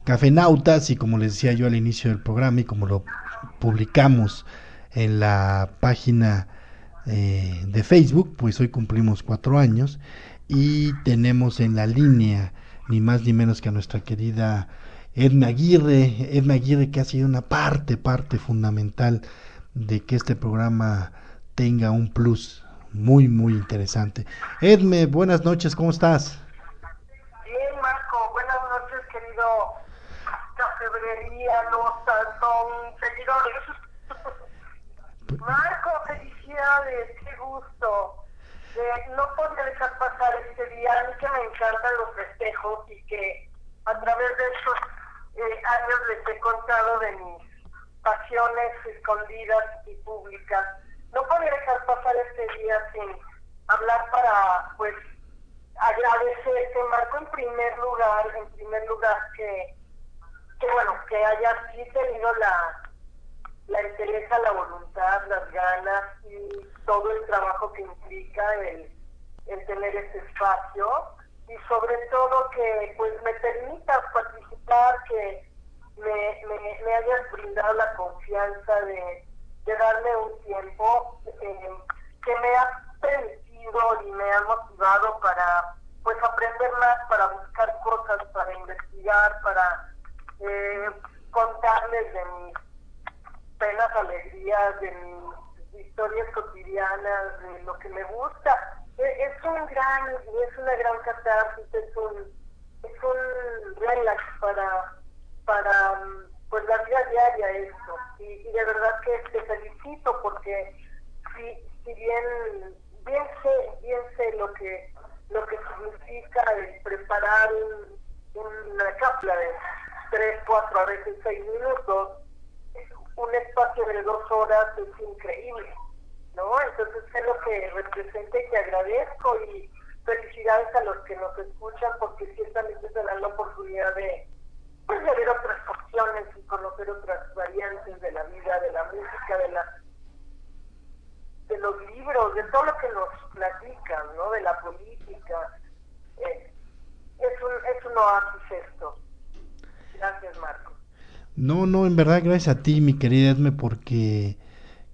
cafenautas, y como les decía yo al inicio del programa y como lo publicamos en la página eh, de Facebook, pues hoy cumplimos cuatro años y tenemos en la línea ni más ni menos que a nuestra querida Edna Aguirre, Edna Aguirre que ha sido una parte, parte fundamental de que este programa tenga un plus muy, muy interesante. Edme, buenas noches, ¿cómo estás? Bien, Marco, buenas noches, querido Cafebrería, Nota, son seguidores. Marco, felicidades, qué gusto. Eh, no podía dejar pasar este día, a mí que me encantan los festejos y que a través de estos eh, años les he contado de mis pasiones escondidas y públicas. No podía dejar pasar este día sin hablar para, pues, agradecerte, Marco, en primer lugar, en primer lugar que, que bueno, que hayas sí tenido la la interés, la voluntad, las ganas y todo el trabajo que implica el, el tener este espacio y sobre todo que pues me permitas participar, que me, me, me hayas brindado la confianza de, de darme un tiempo eh, que me ha permitido y me ha motivado para pues aprender más, para buscar cosas, para investigar, para eh, contarles de mis penas, alegrías, de mis historias cotidianas, de lo que me gusta. E- Es un gran, es una gran catarsis, es un, es un relax para, para pues la vida diaria esto. Y, y de verdad que te felicito porque si, si bien, bien sé, bien sé lo que, lo que significa el preparar un- una cápsula de tres, cuatro, a veces seis minutos, un espacio de dos horas es increíble, ¿no? Entonces sé lo que representa y te agradezco y felicidades a los que nos escuchan porque ciertamente se dan la oportunidad de, pues, de ver otras opciones y conocer otras variantes de la vida, de la música, de la de los libros, de todo lo que nos platican, ¿no? De la política. Eh, es, un, es un oasis esto. Gracias, Marco. No, no, en verdad gracias a ti, mi querida Edme, porque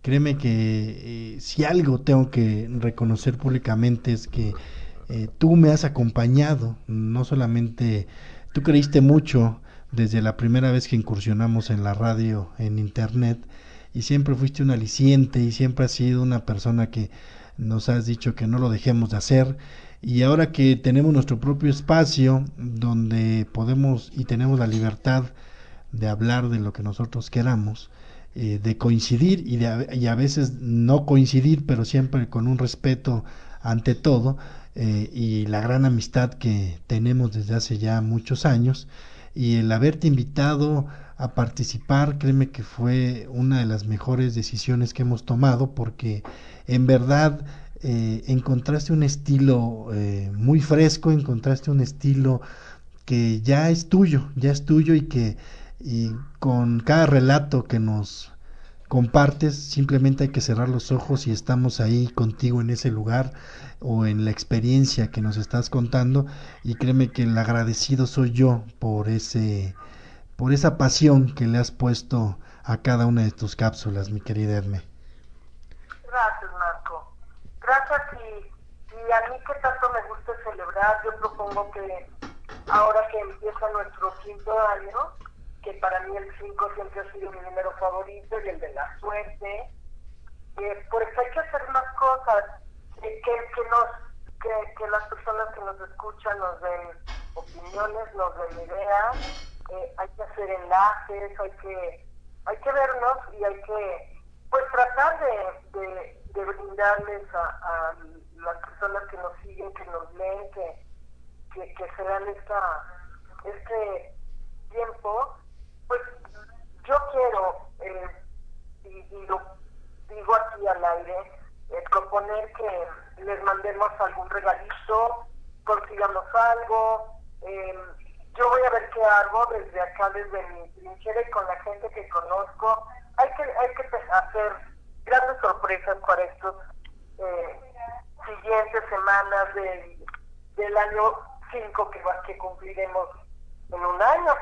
créeme que eh, si algo tengo que reconocer públicamente es que eh, tú me has acompañado, no solamente tú creíste mucho desde la primera vez que incursionamos en la radio, en internet, y siempre fuiste un aliciente y siempre has sido una persona que nos has dicho que no lo dejemos de hacer. Y ahora que tenemos nuestro propio espacio donde podemos y tenemos la libertad de hablar de lo que nosotros queramos, eh, de coincidir y, de, y a veces no coincidir, pero siempre con un respeto ante todo eh, y la gran amistad que tenemos desde hace ya muchos años y el haberte invitado a participar, créeme que fue una de las mejores decisiones que hemos tomado porque en verdad eh, encontraste un estilo eh, muy fresco, encontraste un estilo que ya es tuyo, ya es tuyo y que y con cada relato que nos compartes simplemente hay que cerrar los ojos y estamos ahí contigo en ese lugar o en la experiencia que nos estás contando y créeme que el agradecido soy yo por ese por esa pasión que le has puesto a cada una de tus cápsulas, mi querida Edme. Gracias, Marco. Gracias y, y a mí que tanto me gusta celebrar, yo propongo que ahora que empieza nuestro quinto año, que para mí el 5 siempre ha sido mi número favorito y el de la suerte, eh, pues hay que hacer más cosas, que, que, nos, que, las personas que nos escuchan nos den opiniones, nos den ideas, eh, hay que hacer enlaces, hay que, hay que vernos y hay que pues tratar de, brindarles a, las personas que nos siguen, que nos leen, que, que, se dan esta, este tiempo, pues yo quiero, eh, y lo digo aquí al aire, eh, proponer que les mandemos algún regalito, consigamos algo. eh, yo voy a ver qué hago desde acá, desde mi trinchera y con la gente que conozco. Hay que, hay que hacer grandes sorpresas para estos eh, siguientes semanas de del año 5 que, que cumpliremos en un año.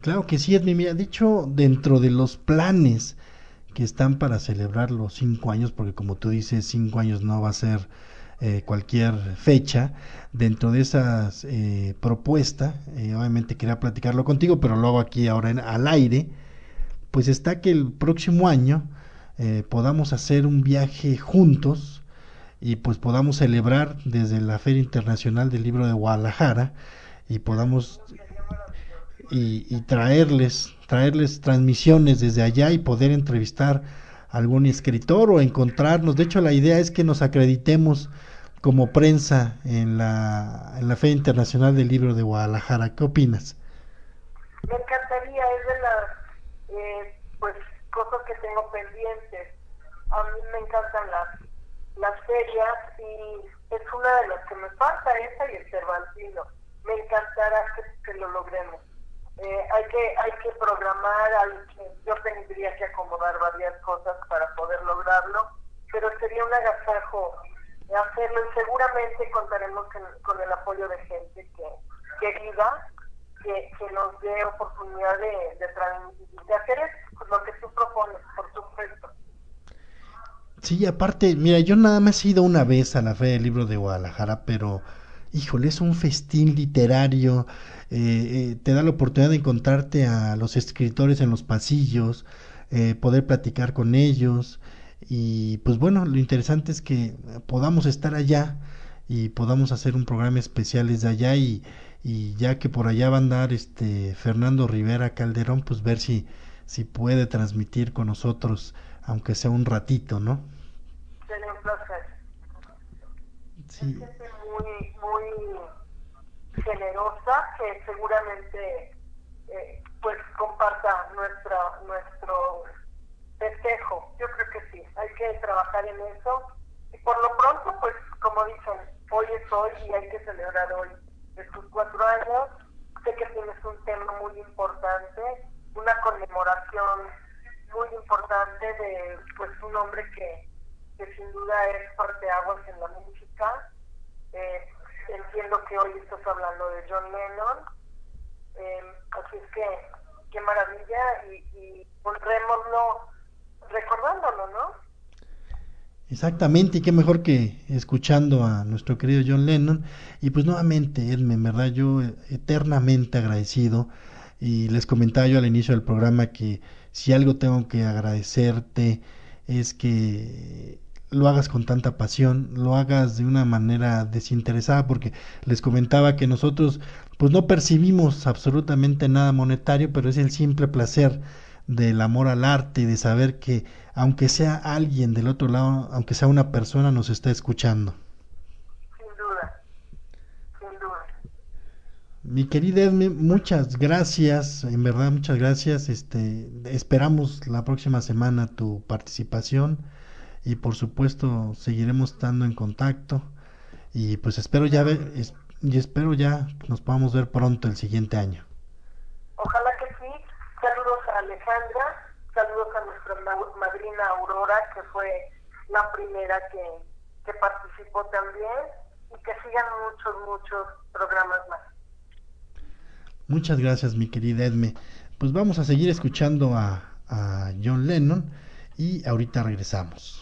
Claro que sí, Edmi. Mira, dicho dentro de los planes que están para celebrar los cinco años, porque como tú dices, cinco años no va a ser eh, cualquier fecha, dentro de esas eh, propuesta, eh, obviamente quería platicarlo contigo, pero lo hago aquí ahora en- al aire, pues está que el próximo año eh, podamos hacer un viaje juntos y pues podamos celebrar desde la Feria Internacional del Libro de Guadalajara y podamos y, y traerles traerles transmisiones desde allá y poder entrevistar a algún escritor o encontrarnos. De hecho, la idea es que nos acreditemos como prensa en la, en la Feria Internacional del Libro de Guadalajara. ¿Qué opinas? Me encantaría, es de las eh, pues, cosas que tengo pendientes. A mí me encantan las, las ferias y es una de las que me falta, esa y el Cervantino. Me encantará que, que lo logremos. Eh, hay que hay que programar, hay que- yo tendría que acomodar varias cosas para poder lograrlo, pero sería un agasajo hacerlo y seguramente contaremos con, el apoyo de gente que que, que nos dé oportunidad de, de, hacer lo que tú propones, por supuesto. Sí, aparte, mira, yo nada más he ido una vez a la Feria del Libro de Guadalajara, pero, híjole, es un festín literario, eh, eh, te da la oportunidad de encontrarte a los escritores en los pasillos, eh, poder platicar con ellos, y pues bueno, lo interesante es que podamos estar allá y podamos hacer un programa especial desde allá y, y ya que por allá va a andar este Fernando Rivera Calderón, pues ver si, si puede transmitir con nosotros, aunque sea un ratito, ¿no? Sí. Generosa que seguramente eh, pues comparta nuestra, nuestro festejo. Yo creo que sí, hay que trabajar en eso. Y por lo pronto, pues como dicen, hoy es hoy y hay que celebrar hoy estos cuatro años. Sé que tienes un tema muy importante, una conmemoración muy importante de pues un hombre que, que sin duda es parteaguas en la música. Eh, entiendo que hoy estás hablando de John Lennon. Eh, así es que, qué maravilla y, y recordándolo, ¿no? Exactamente, y qué mejor que escuchando a nuestro querido John Lennon. Y pues nuevamente, Edme, en verdad, yo eternamente agradecido. Y les comentaba yo al inicio del programa que si algo tengo que agradecerte es que lo hagas con tanta pasión, lo hagas de una manera desinteresada, porque les comentaba que nosotros pues no percibimos absolutamente nada monetario, pero es el simple placer del amor al arte y de saber que aunque sea alguien del otro lado, aunque sea una persona, nos está escuchando. Sin duda, sin duda. Mi querida Edme, muchas gracias, en verdad muchas gracias. Este, esperamos la próxima semana tu participación y por supuesto seguiremos estando en contacto y pues espero ya ver es- y espero ya nos podamos ver pronto el siguiente año. Ojalá que sí. Saludos a Alejandra, saludos a nuestra ma- madrina Aurora, que fue la primera que, que participó también, y que sigan muchos, muchos programas más. Muchas gracias, mi querida Edme. Pues vamos a seguir escuchando a, a John Lennon y ahorita regresamos.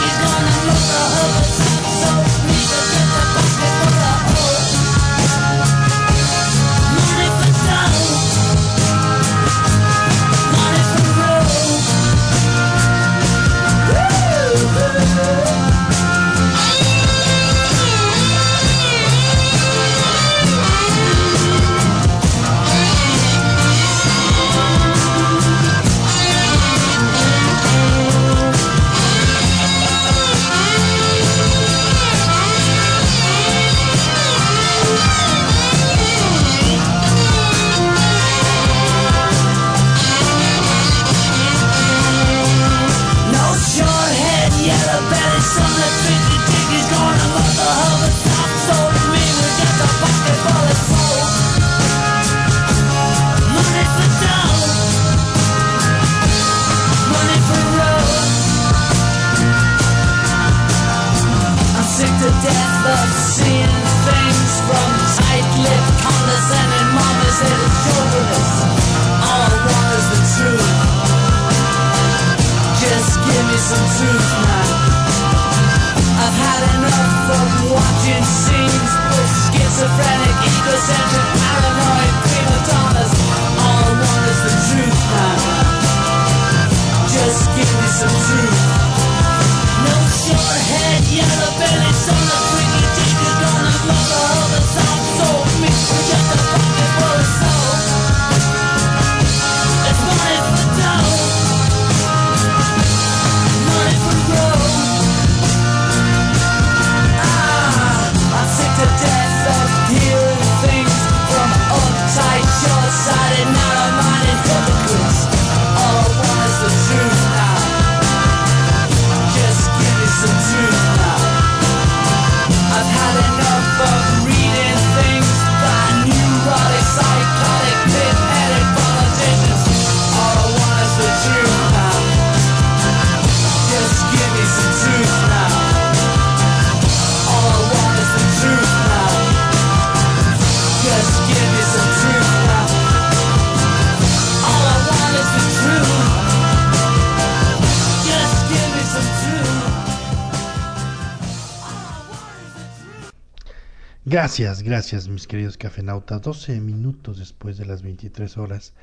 Gracias, gracias mis queridos cafenautas. 12 minutos después de las 23 horas.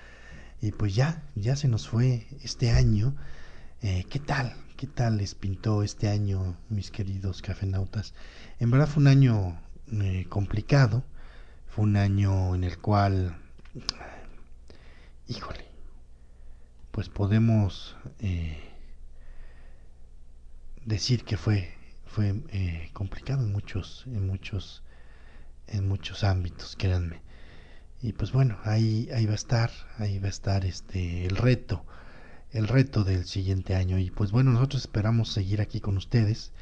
Y pues ya, ya se nos fue este año. Eh, ¿Qué tal? ¿Qué tal les pintó este año, mis queridos cafenautas? En verdad fue un año eh, complicado. Fue un año en el cual, híjole, pues podemos eh, decir que fue, fue eh, complicado en muchos, en muchos en muchos ámbitos, créanme. Y pues bueno, ahí, ahí va a estar, ahí va a estar este el reto, el reto del siguiente año. Y pues bueno, nosotros esperamos seguir aquí con ustedes,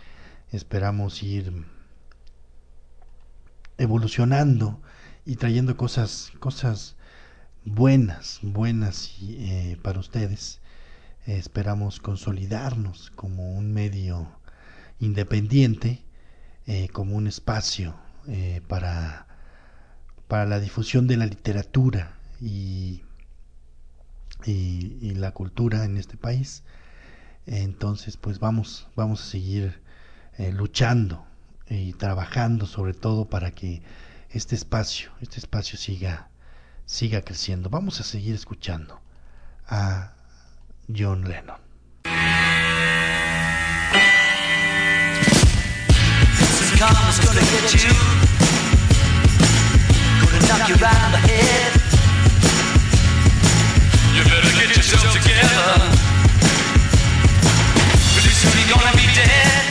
esperamos ir evolucionando y trayendo cosas, cosas buenas, buenas eh, para ustedes. Esperamos consolidarnos como un medio independiente, eh, como un espacio eh, para, para la difusión de la literatura y, y, la cultura en este país. Entonces, pues vamos, vamos a seguir eh, luchando y trabajando sobre todo para que este espacio, este espacio siga, siga creciendo. Vamos a seguir escuchando a John Lennon. This karma's gonna get you. Gonna knock you right on the head. You better get yourself together. Pretty soon you're gonna be dead.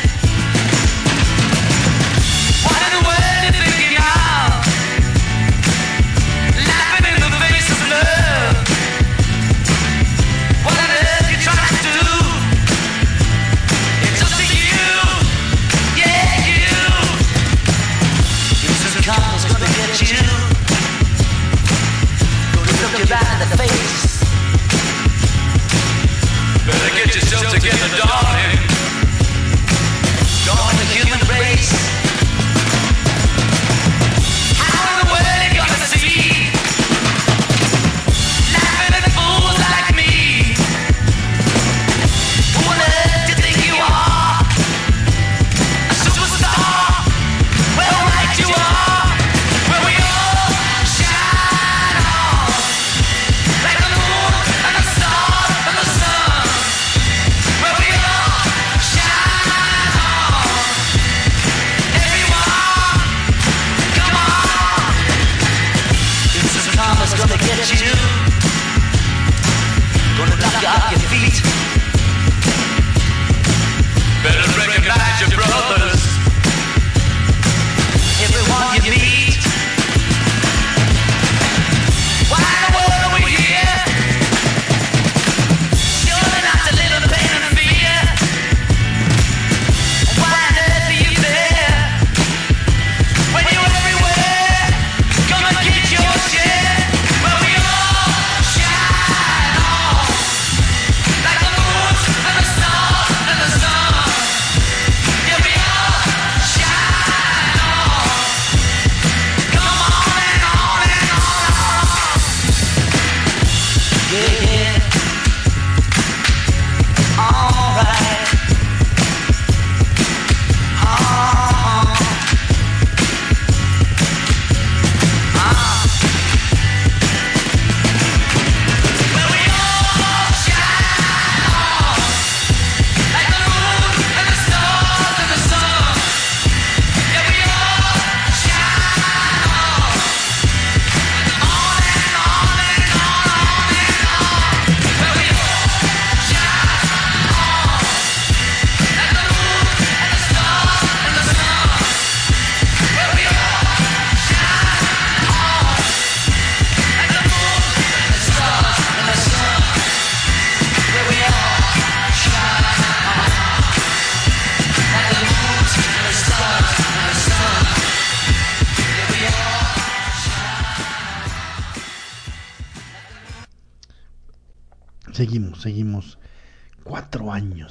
What in the world you thinking karma's you. Gonna look you right in the face. Better get yourself together, darling.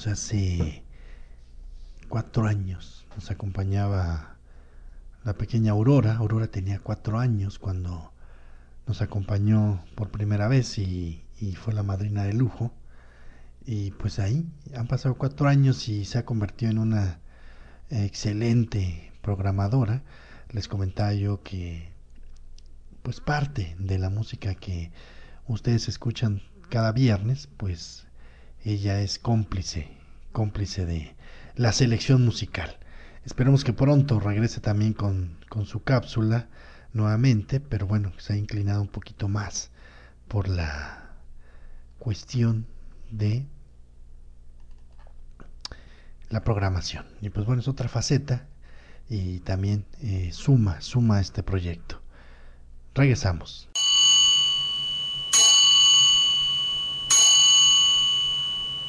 Años, hace cuatro años nos acompañaba la pequeña Aurora. Aurora tenía cuatro años cuando nos acompañó por primera vez y, y fue la madrina de lujo. Y pues ahí han pasado cuatro años y se ha convertido en una excelente programadora. Les comentaba yo que pues parte de la música que ustedes escuchan cada viernes, pues ella es cómplice, cómplice de la selección musical. Esperemos que pronto regrese también con, con su cápsula nuevamente, pero bueno, se ha inclinado un poquito más por la cuestión de la programación. Y pues bueno, es otra faceta y también eh, suma, suma este proyecto. Regresamos.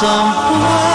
some place.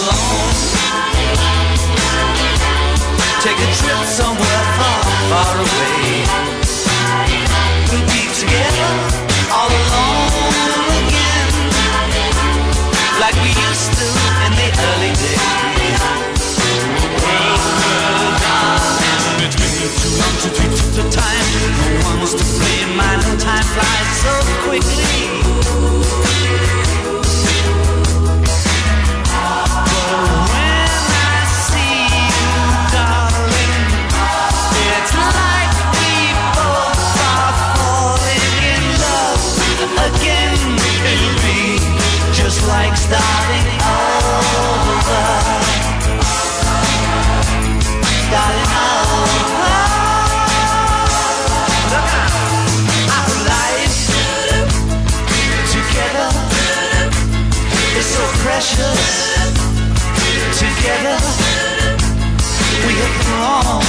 Alone? Take a trip somewhere far, far away. We'll be together all alone again, like we used to in the early days. The time. No one's to blame. My no time flies so quickly. Together we have grown.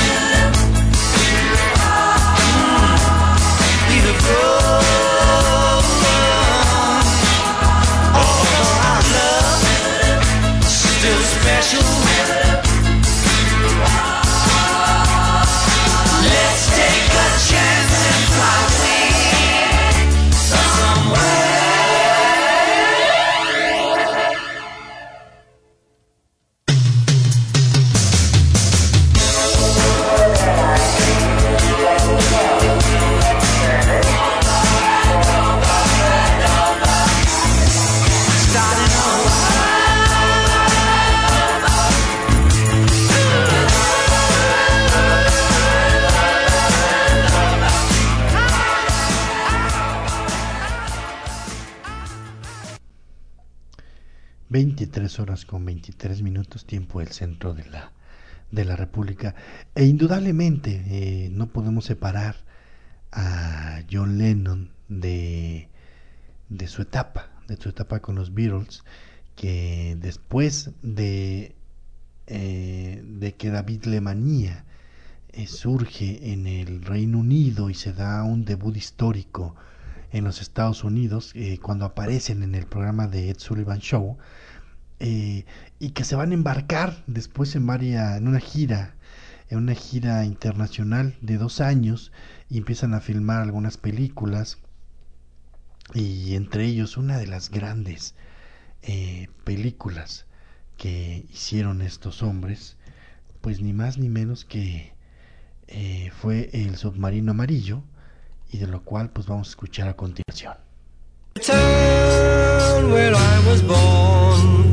We have grown. Although our love still special. 23 horas con 23 minutos tiempo del centro de la, de la República. E indudablemente eh, no podemos separar a John Lennon de, de su etapa, de su etapa con los Beatles, que después de, eh, de que David Lemanía eh, surge en el Reino Unido y se da un debut histórico en los Estados Unidos, eh, cuando aparecen en el programa de Ed Sullivan Show, y que se van a embarcar después en, varia, en una gira en una gira internacional de dos años y empiezan a filmar algunas películas y entre ellos una de las grandes eh, películas que hicieron estos hombres, pues ni más ni menos que eh, fue El submarino amarillo y de lo cual pues vamos a escuchar a continuación. where I was born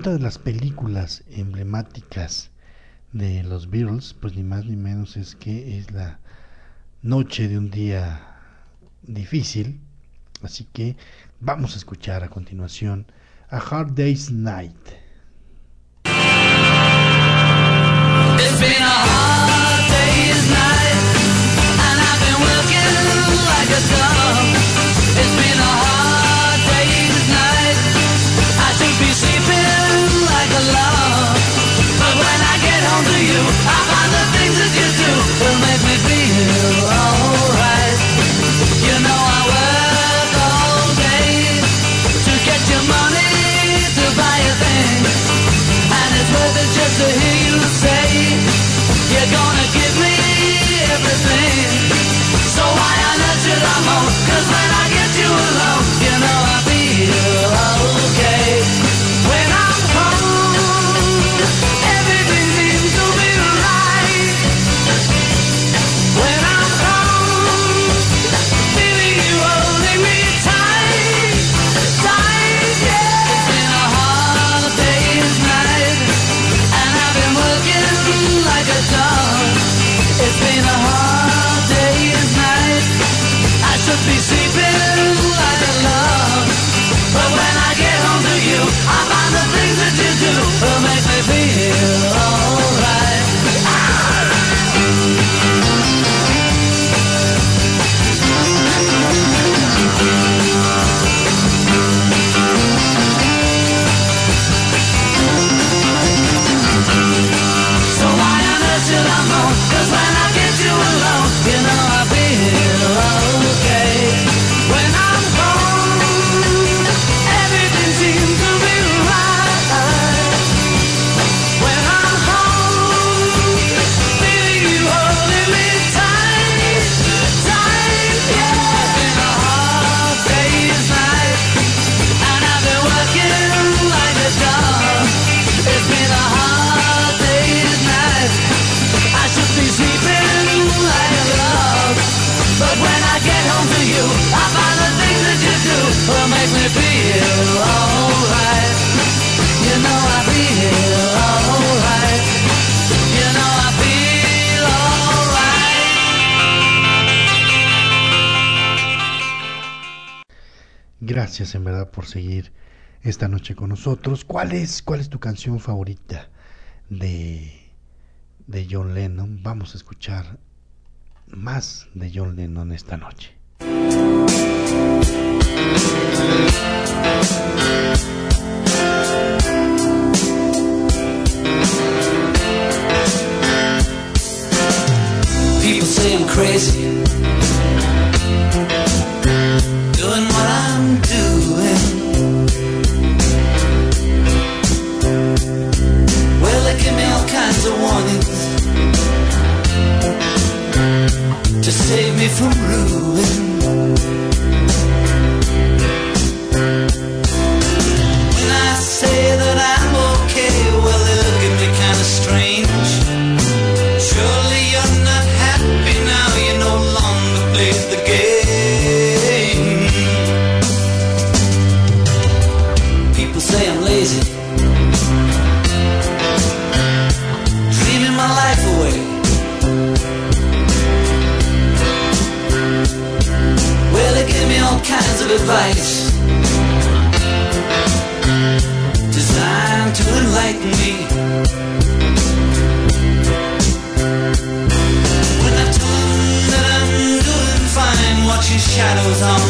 otra de las películas emblemáticas de los Beatles, pues ni más ni menos es que es la noche de un día difícil. Así que vamos a escuchar a continuación A Hard Day's Night. It's been a hard day's night, log. But when I get home to you, I find the things that you do will make me feel por seguir esta noche con nosotros. ¿Cuál es, cuál es tu canción favorita de, de John Lennon? Vamos a escuchar más de John Lennon esta noche. Warnings to save me from ruin. Advice designed to enlighten me. When I tell them that I'm doing fine, watching shadows on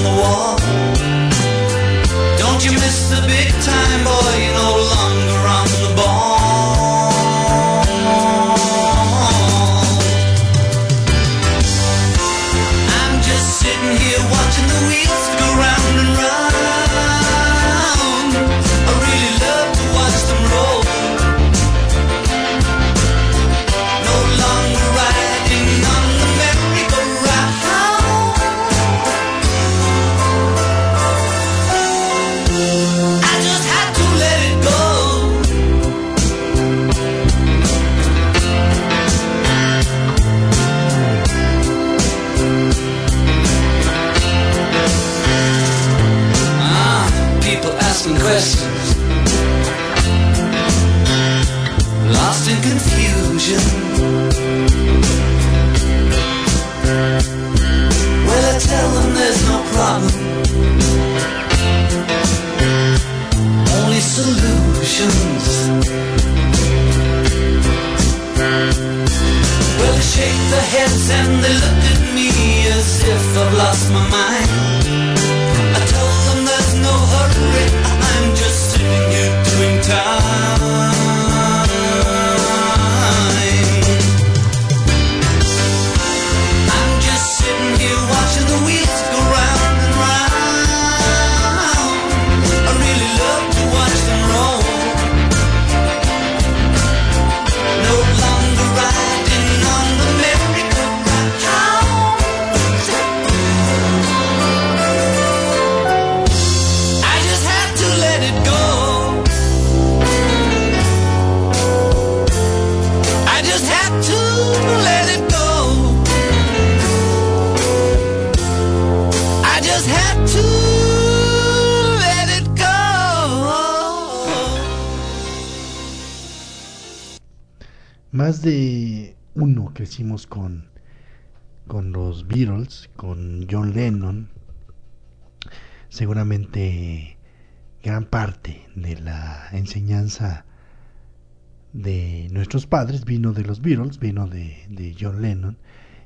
de nuestros padres vino de los Beatles, vino de, de John Lennon.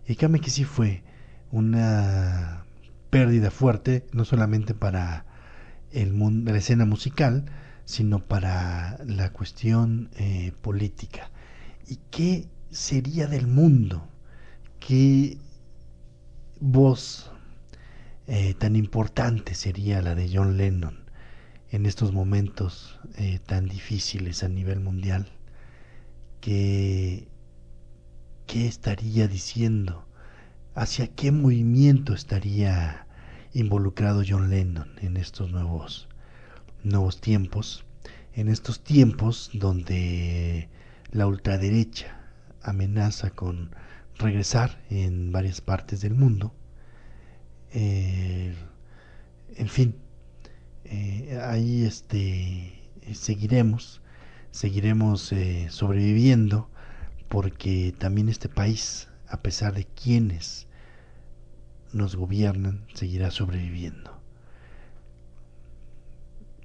Y créame que sí fue una pérdida fuerte, no solamente para el mundo, la escena musical, sino para la cuestión eh, política. ¿Y qué sería del mundo? ¿Qué voz eh, tan importante sería la de John Lennon en estos momentos eh, tan difíciles a nivel mundial? ¿Qué, ¿Qué estaría diciendo? ¿Hacia qué movimiento estaría involucrado John Lennon en estos nuevos, nuevos tiempos? En estos tiempos donde la ultraderecha amenaza con regresar en varias partes del mundo. Eh, en fin, eh, ahí este, seguiremos, seguiremos eh, sobreviviendo porque también este país, a pesar de quienes nos gobiernan, seguirá sobreviviendo.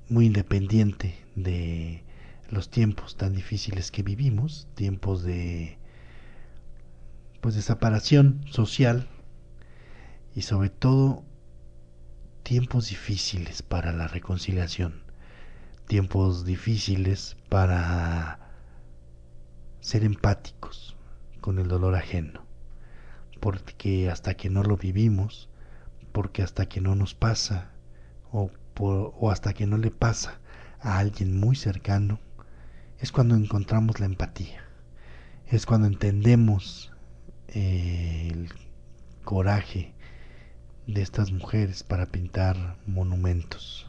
muy independiente de los tiempos tan difíciles que vivimos, tiempos de pues de separación social y sobre todo tiempos difíciles para la reconciliación, tiempos difíciles para ser empáticos con el dolor ajeno, porque hasta que no lo vivimos, porque hasta que no nos pasa o, o hasta que no le pasa a alguien muy cercano, es cuando encontramos la empatía, es cuando entendemos eh, el coraje de estas mujeres para pintar monumentos.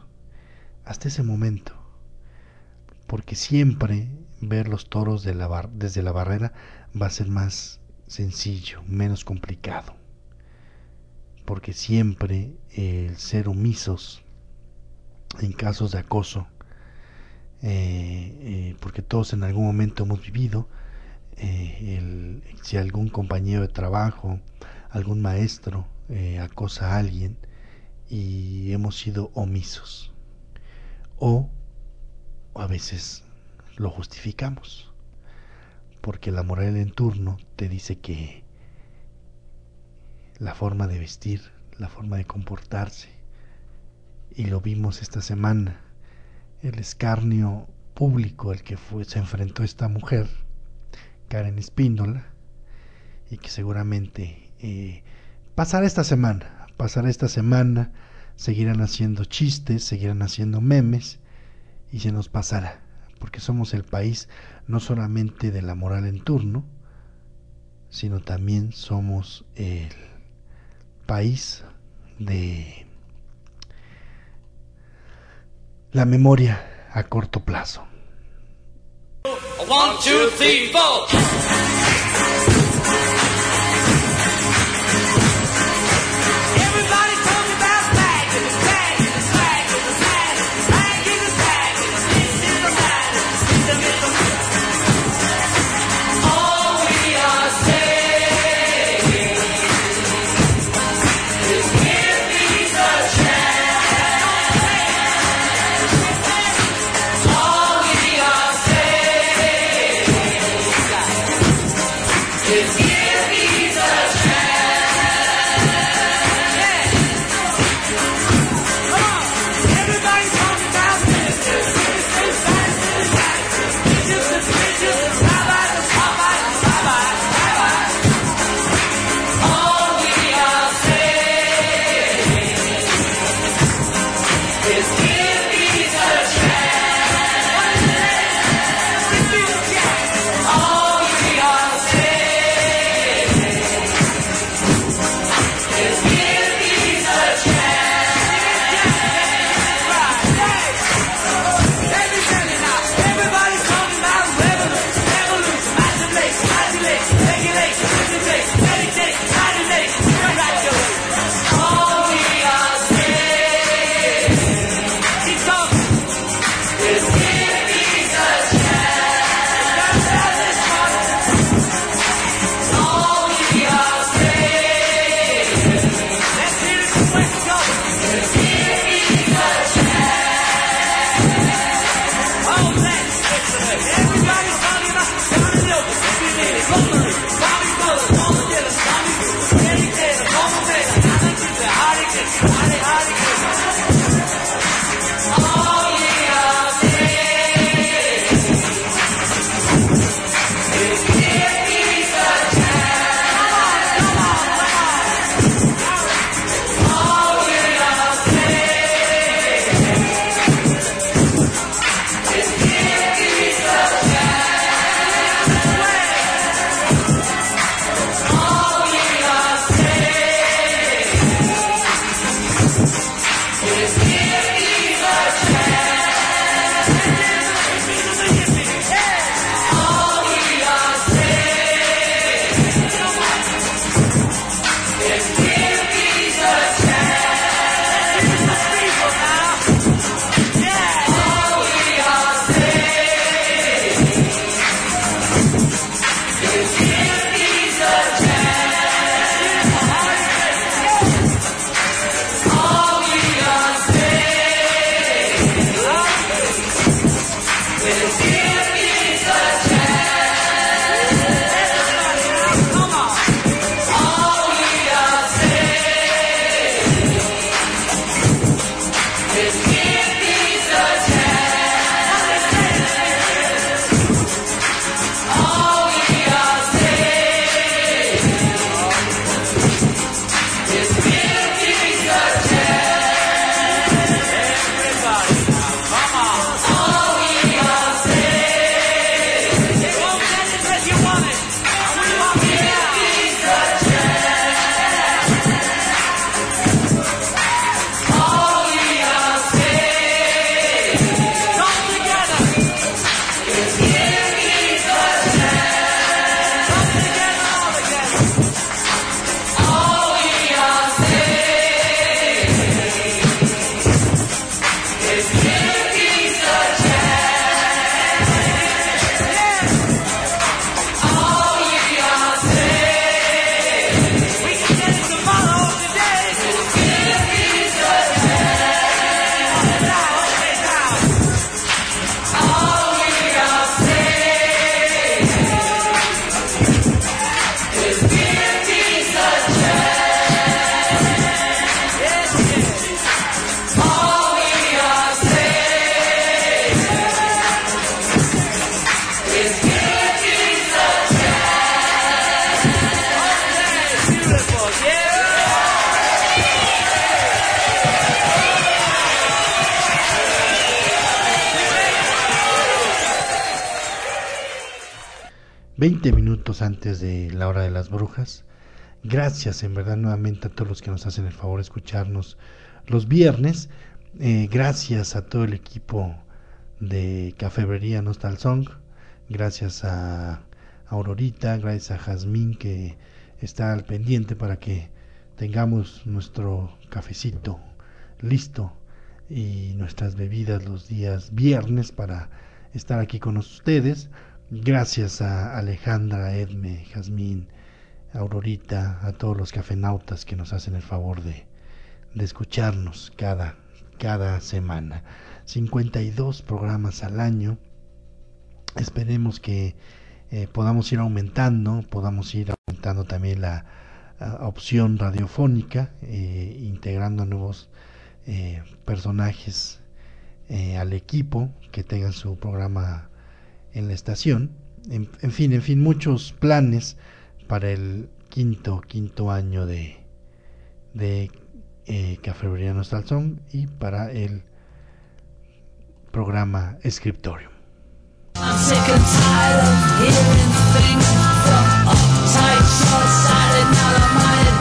Hasta ese momento, porque siempre ver los toros de la desde la barrera va a ser más sencillo, menos complicado. Porque siempre el ser omisos en casos de acoso, eh, eh, porque todos en algún momento hemos vivido, eh, el, si algún compañero de trabajo, algún maestro acosa a alguien y hemos sido omisos. O, o a veces lo justificamos, porque la moral en turno te dice que la forma de vestir, la forma de comportarse, y lo vimos esta semana, el escarnio público al que fue, se enfrentó esta mujer, Karen Espíndola, y que seguramente eh, pasará esta semana, pasará esta semana, seguirán haciendo chistes, seguirán haciendo memes, y se nos pasará, porque somos el país no solamente de la moral en turno, sino también somos el país de la memoria a corto plazo. Antes de la hora de las brujas. Gracias en verdad nuevamente a todos los que nos hacen el favor de escucharnos los viernes. Eh, gracias a todo el equipo de Cafebrería Nostal Song. Gracias a Aurorita, gracias a Jazmín que está al pendiente para que tengamos nuestro cafecito listo y nuestras bebidas los días viernes para estar aquí con ustedes. Gracias a Alejandra, Edme, Jazmín, Aurorita, a todos los cafenautas que nos hacen el favor de, escucharnos cada, cada semana. 52 programas al año. Esperemos que eh, podamos ir aumentando, podamos ir aumentando también la opción radiofónica, eh, integrando nuevos eh, personajes al equipo que tengan su programa en la estación. En, fin, en fin, muchos planes para el quinto, quinto año de, de eh, Cafebrería y para el programa Scriptorium. I'm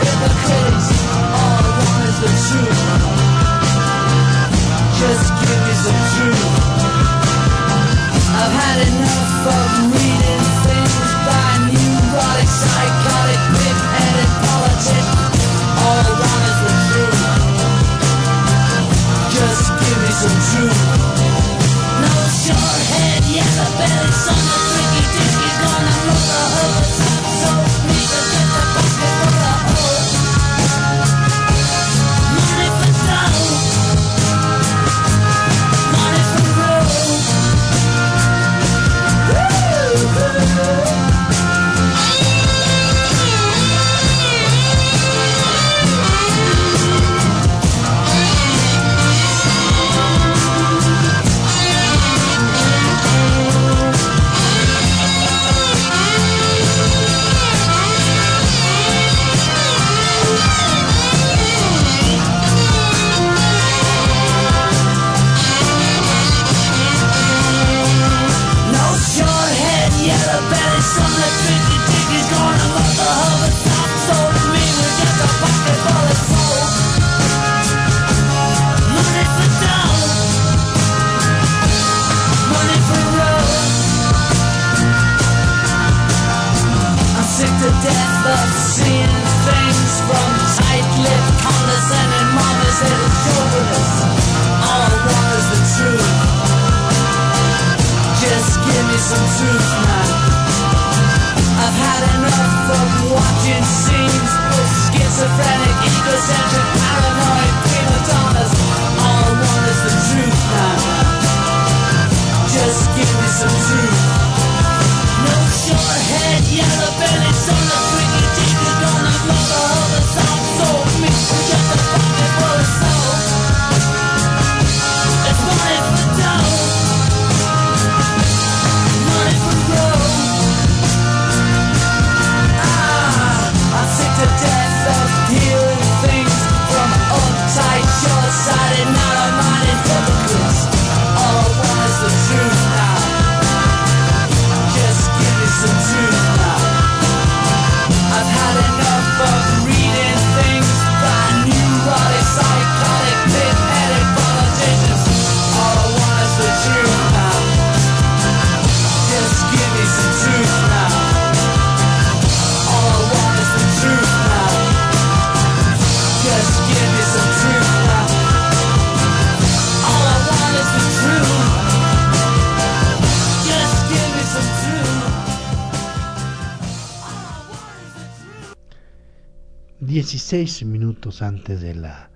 16 minutos antes de la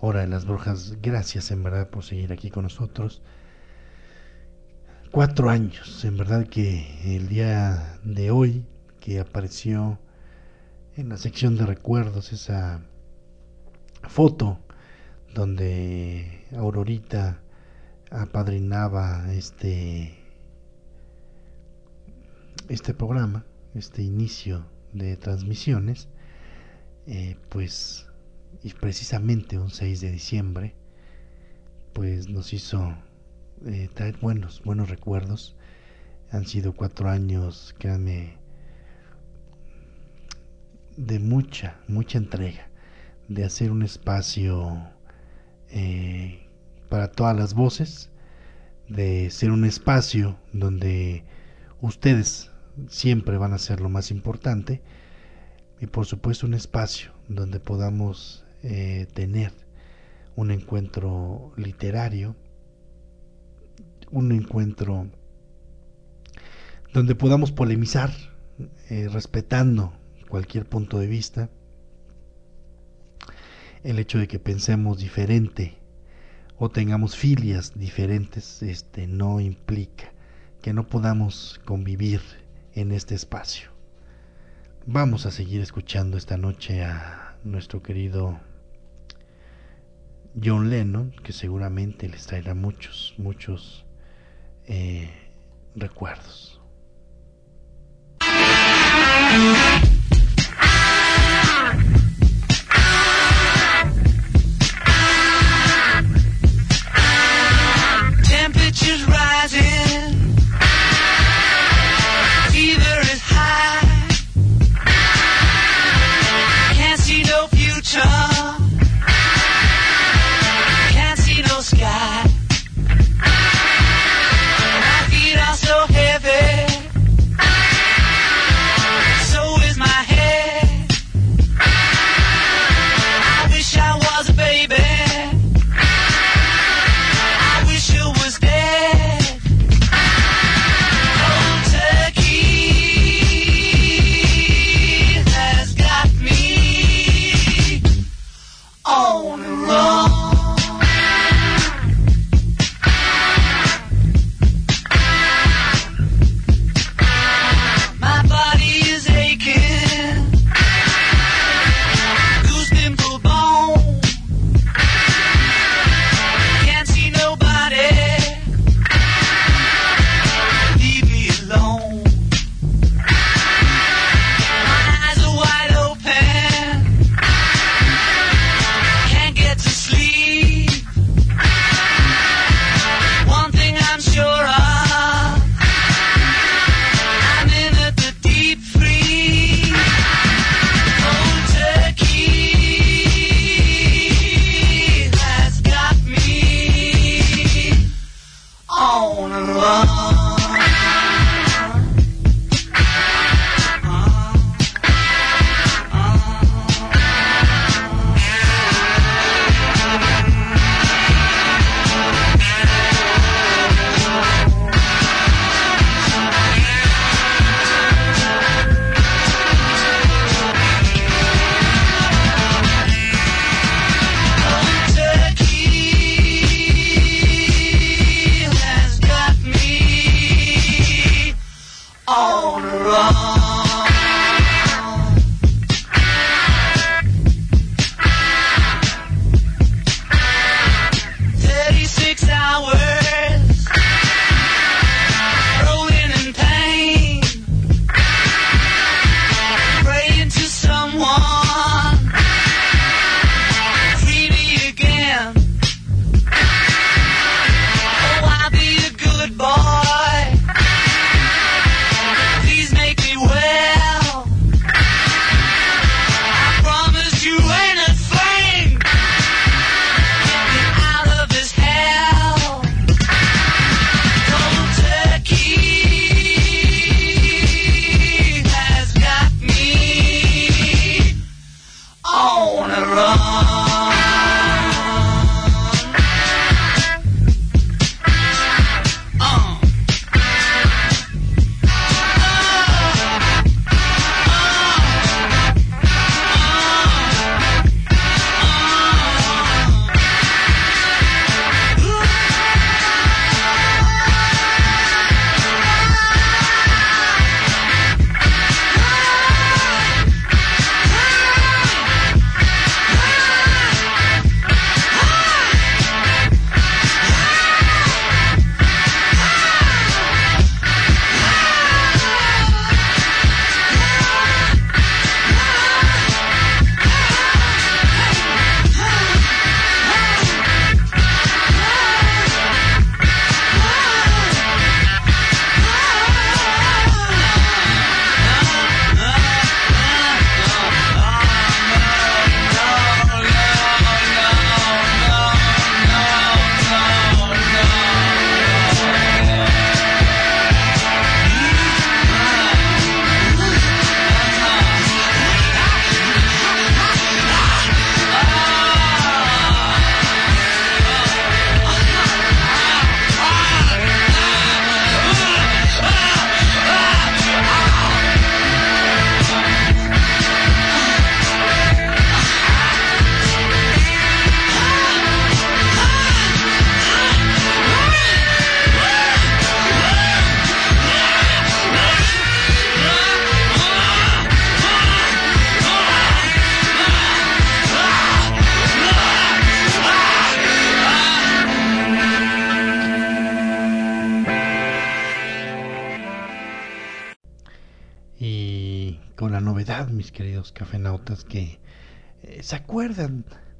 hora de las brujas. Gracias en verdad por seguir aquí con nosotros. Cuatro años, en verdad que el día de hoy que apareció en la sección de recuerdos esa foto donde Aurorita apadrinaba este este programa, este inicio de transmisiones, eh, pues y precisamente un 6 de diciembre, pues nos hizo eh, traer buenos, buenos recuerdos. Han sido cuatro años, créanme, de mucha, mucha entrega, de hacer un espacio eh, para todas las voces, de ser un espacio donde ustedes siempre van a ser lo más importante y por supuesto un espacio donde podamos eh, tener un encuentro literario, un encuentro donde podamos polemizar eh, respetando cualquier punto de vista. El hecho de que pensemos diferente o tengamos filias diferentes este, no implica que no podamos convivir en este espacio. Vamos a seguir escuchando esta noche a nuestro querido John Lennon, que seguramente les traerá muchos, muchos eh, recuerdos.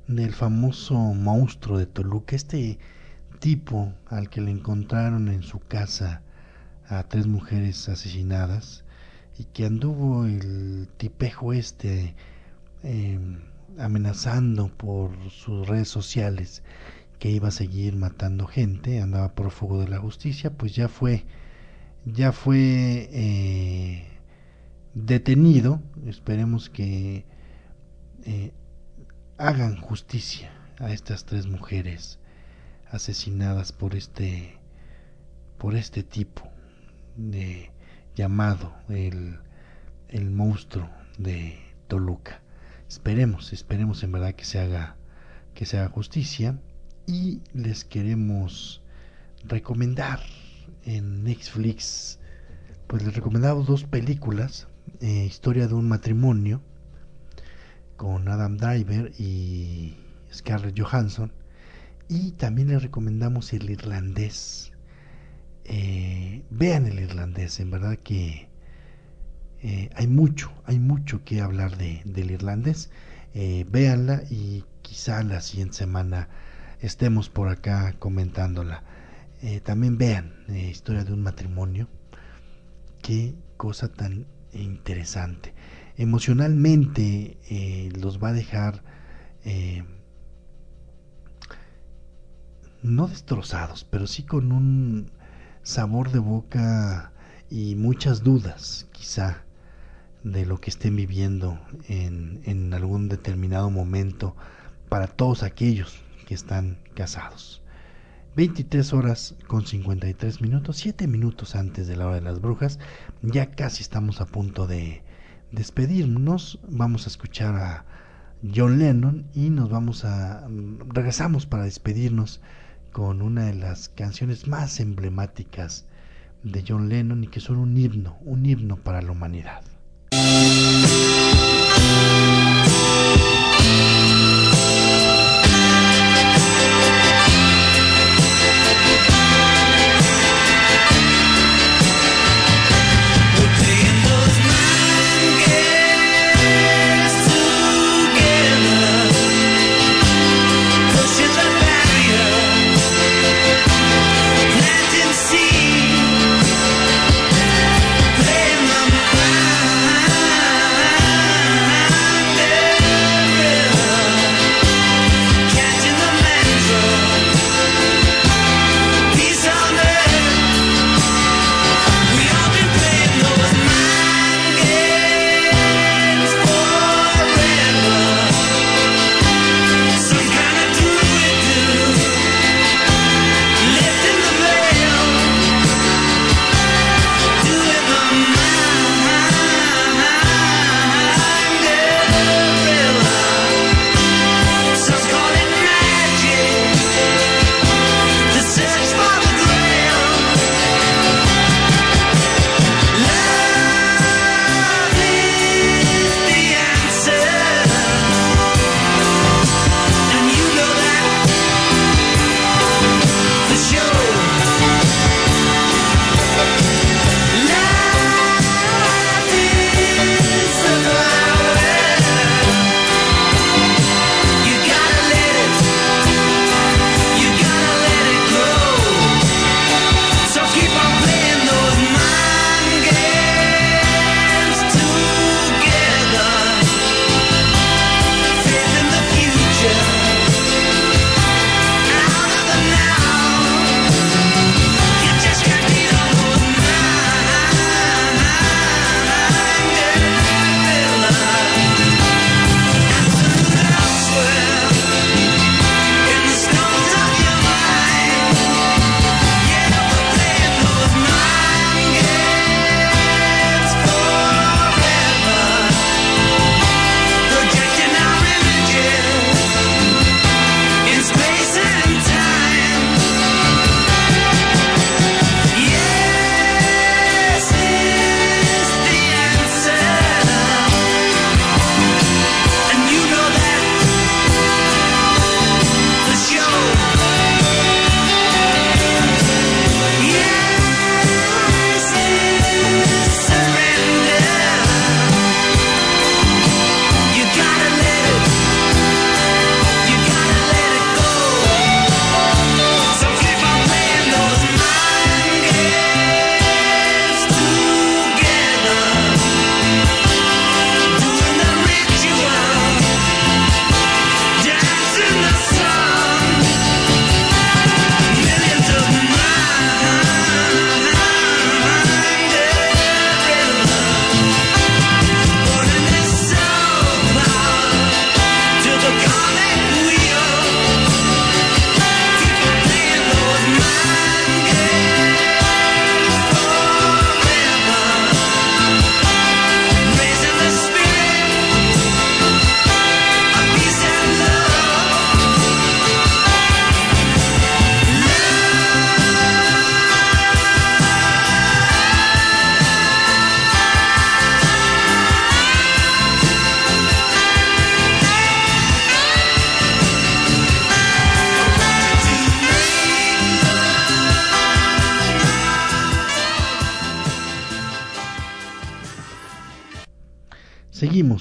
Del famoso monstruo de Toluca, este tipo al que le encontraron en su casa a tres mujeres asesinadas y que anduvo el tipejo este eh, amenazando por sus redes sociales que iba a seguir matando gente, andaba prófugo de la justicia, pues ya fue, ya fue eh, detenido. Esperemos que eh, hagan justicia a estas tres mujeres asesinadas por este, por este tipo de llamado el, el monstruo de Toluca. Esperemos, esperemos en verdad que se haga que se haga justicia y les queremos recomendar en Netflix pues les recomendamos dos películas eh, historia de un matrimonio con Adam Driver y Scarlett Johansson y también les recomendamos el irlandés eh, vean el irlandés en verdad que eh, hay mucho hay mucho que hablar de, del irlandés eh, véanla y quizá la siguiente semana estemos por acá comentándola. Eh, también vean Historia de un matrimonio. Qué cosa tan interesante. Emocionalmente eh, los va a dejar eh, no destrozados, pero sí con un sabor de boca y muchas dudas, quizá, de lo que estén viviendo en, en algún determinado momento para todos aquellos que están casados. 23 horas con 53 minutos, 7 minutos antes de la hora de las brujas. Ya casi estamos a punto de despedirnos. Vamos a escuchar a John Lennon y nos vamos a regresamos para despedirnos con una de las canciones más emblemáticas de John Lennon y que son un himno, un himno para la humanidad.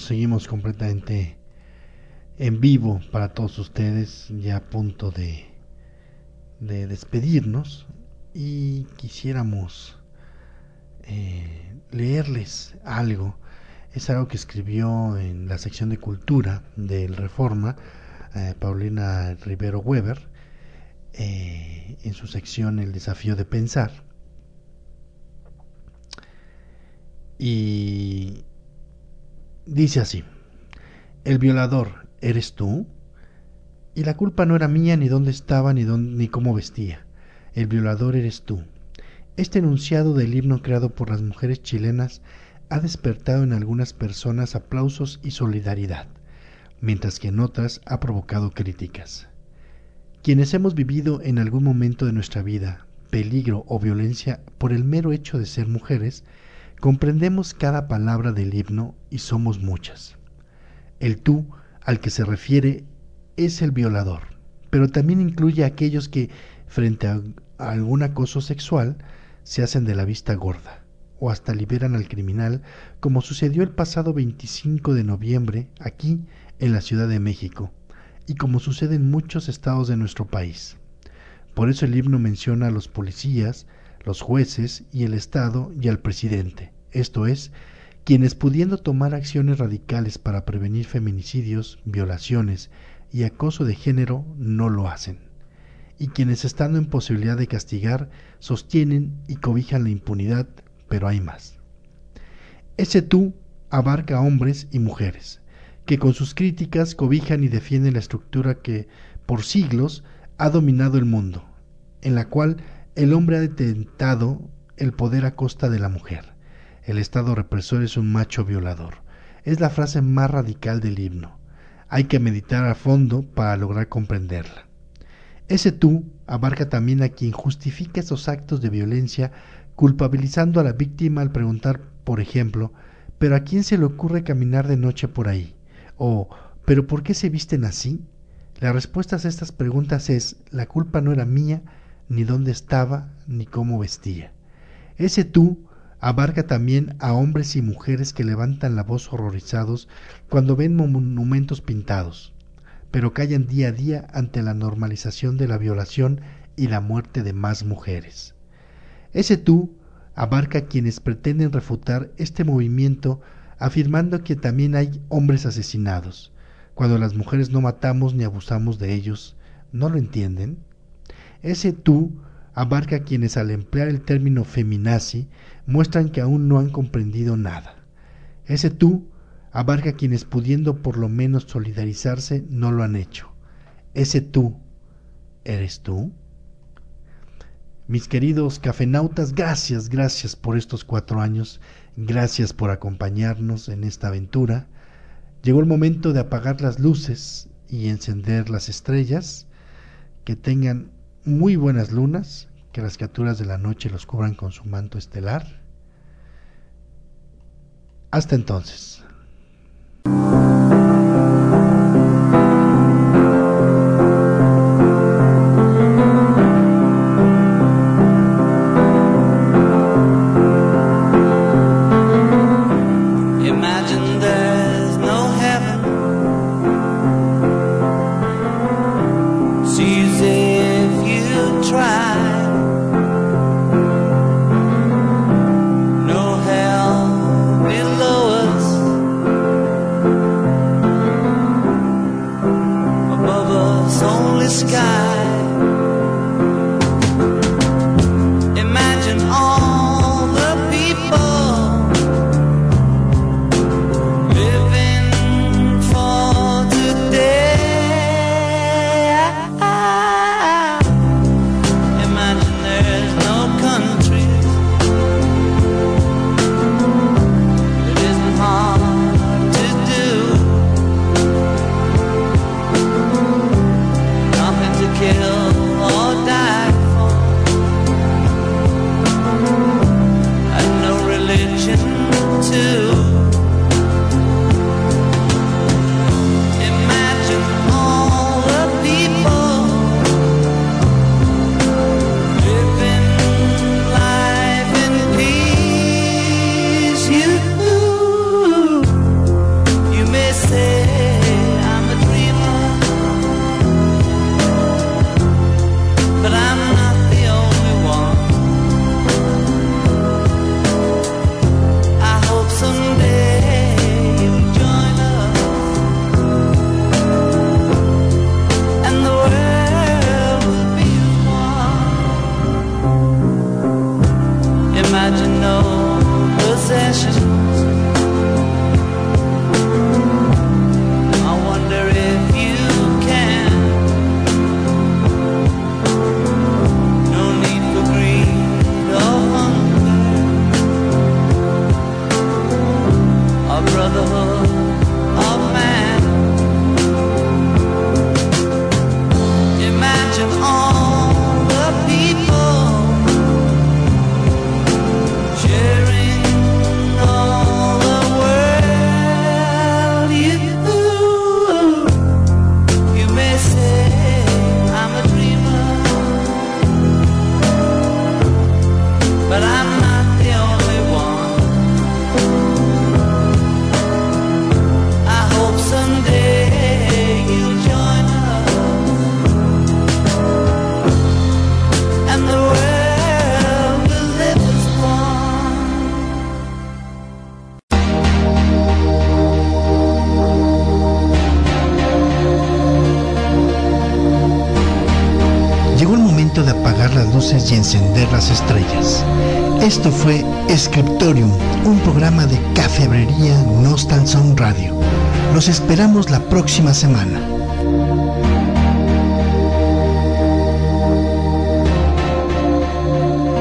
Seguimos, completamente en vivo para todos ustedes, ya a punto de, de despedirnos y quisiéramos eh, leerles algo. Es algo que escribió en la sección de cultura del Reforma eh, Paulina Rivero Weber eh, en su sección El desafío de pensar. Y dice así, el violador eres tú, y la culpa no era mía ni dónde estaba ni, dónde, ni cómo vestía. El violador eres tú. Este enunciado del himno creado por las mujeres chilenas ha despertado en algunas personas aplausos y solidaridad, mientras que en otras ha provocado críticas. Quienes hemos vivido en algún momento de nuestra vida peligro o violencia por el mero hecho de ser mujeres, comprendemos cada palabra del himno y somos muchas. El tú al que se refiere es el violador, pero también incluye a aquellos que, frente a, algún acoso sexual, se hacen de la vista gorda o hasta liberan al criminal, como sucedió el pasado 25 de noviembre aquí en la Ciudad de México y como sucede en muchos estados de nuestro país. Por eso el himno menciona a los policías, los jueces y el Estado y al presidente, esto es, quienes pudiendo tomar acciones radicales para prevenir feminicidios, violaciones y acoso de género no lo hacen, y quienes estando en posibilidad de castigar sostienen y cobijan la impunidad, pero hay más. Ese tú abarca a hombres y mujeres, que con sus críticas cobijan y defienden la estructura que, por siglos, ha dominado el mundo, en la cual el hombre ha detentado el poder a costa de la mujer. El Estado represor es un macho violador. Es la frase más radical del himno. Hay que meditar a fondo para lograr comprenderla. Ese tú abarca también a quien justifica esos actos de violencia culpabilizando a la víctima al preguntar, por ejemplo, ¿pero a quién se le ocurre caminar de noche por ahí? o ¿pero por qué se visten así? La respuesta a estas preguntas es la culpa no era mía, ni dónde estaba, ni cómo vestía. Ese tú abarca también a hombres y mujeres que levantan la voz horrorizados cuando ven monumentos pintados, pero callan día a día ante la normalización de la violación y la muerte de más mujeres. Ese tú abarca a quienes pretenden refutar este movimiento afirmando que también hay hombres asesinados, cuando las mujeres no matamos ni abusamos de ellos, ¿no lo entienden? Ese tú abarca a quienes al emplear el término feminazi muestran que aún no han comprendido nada. Ese tú abarca a quienes pudiendo por lo menos solidarizarse no lo han hecho. Ese tú, ¿eres tú? Mis queridos cafenautas, gracias, gracias por estos cuatro años, gracias por acompañarnos en esta aventura. Llegó el momento de apagar las luces y encender las estrellas. Que tengan muy buenas lunas, que las criaturas de la noche los cubran con su manto estelar. Hasta entonces. semana.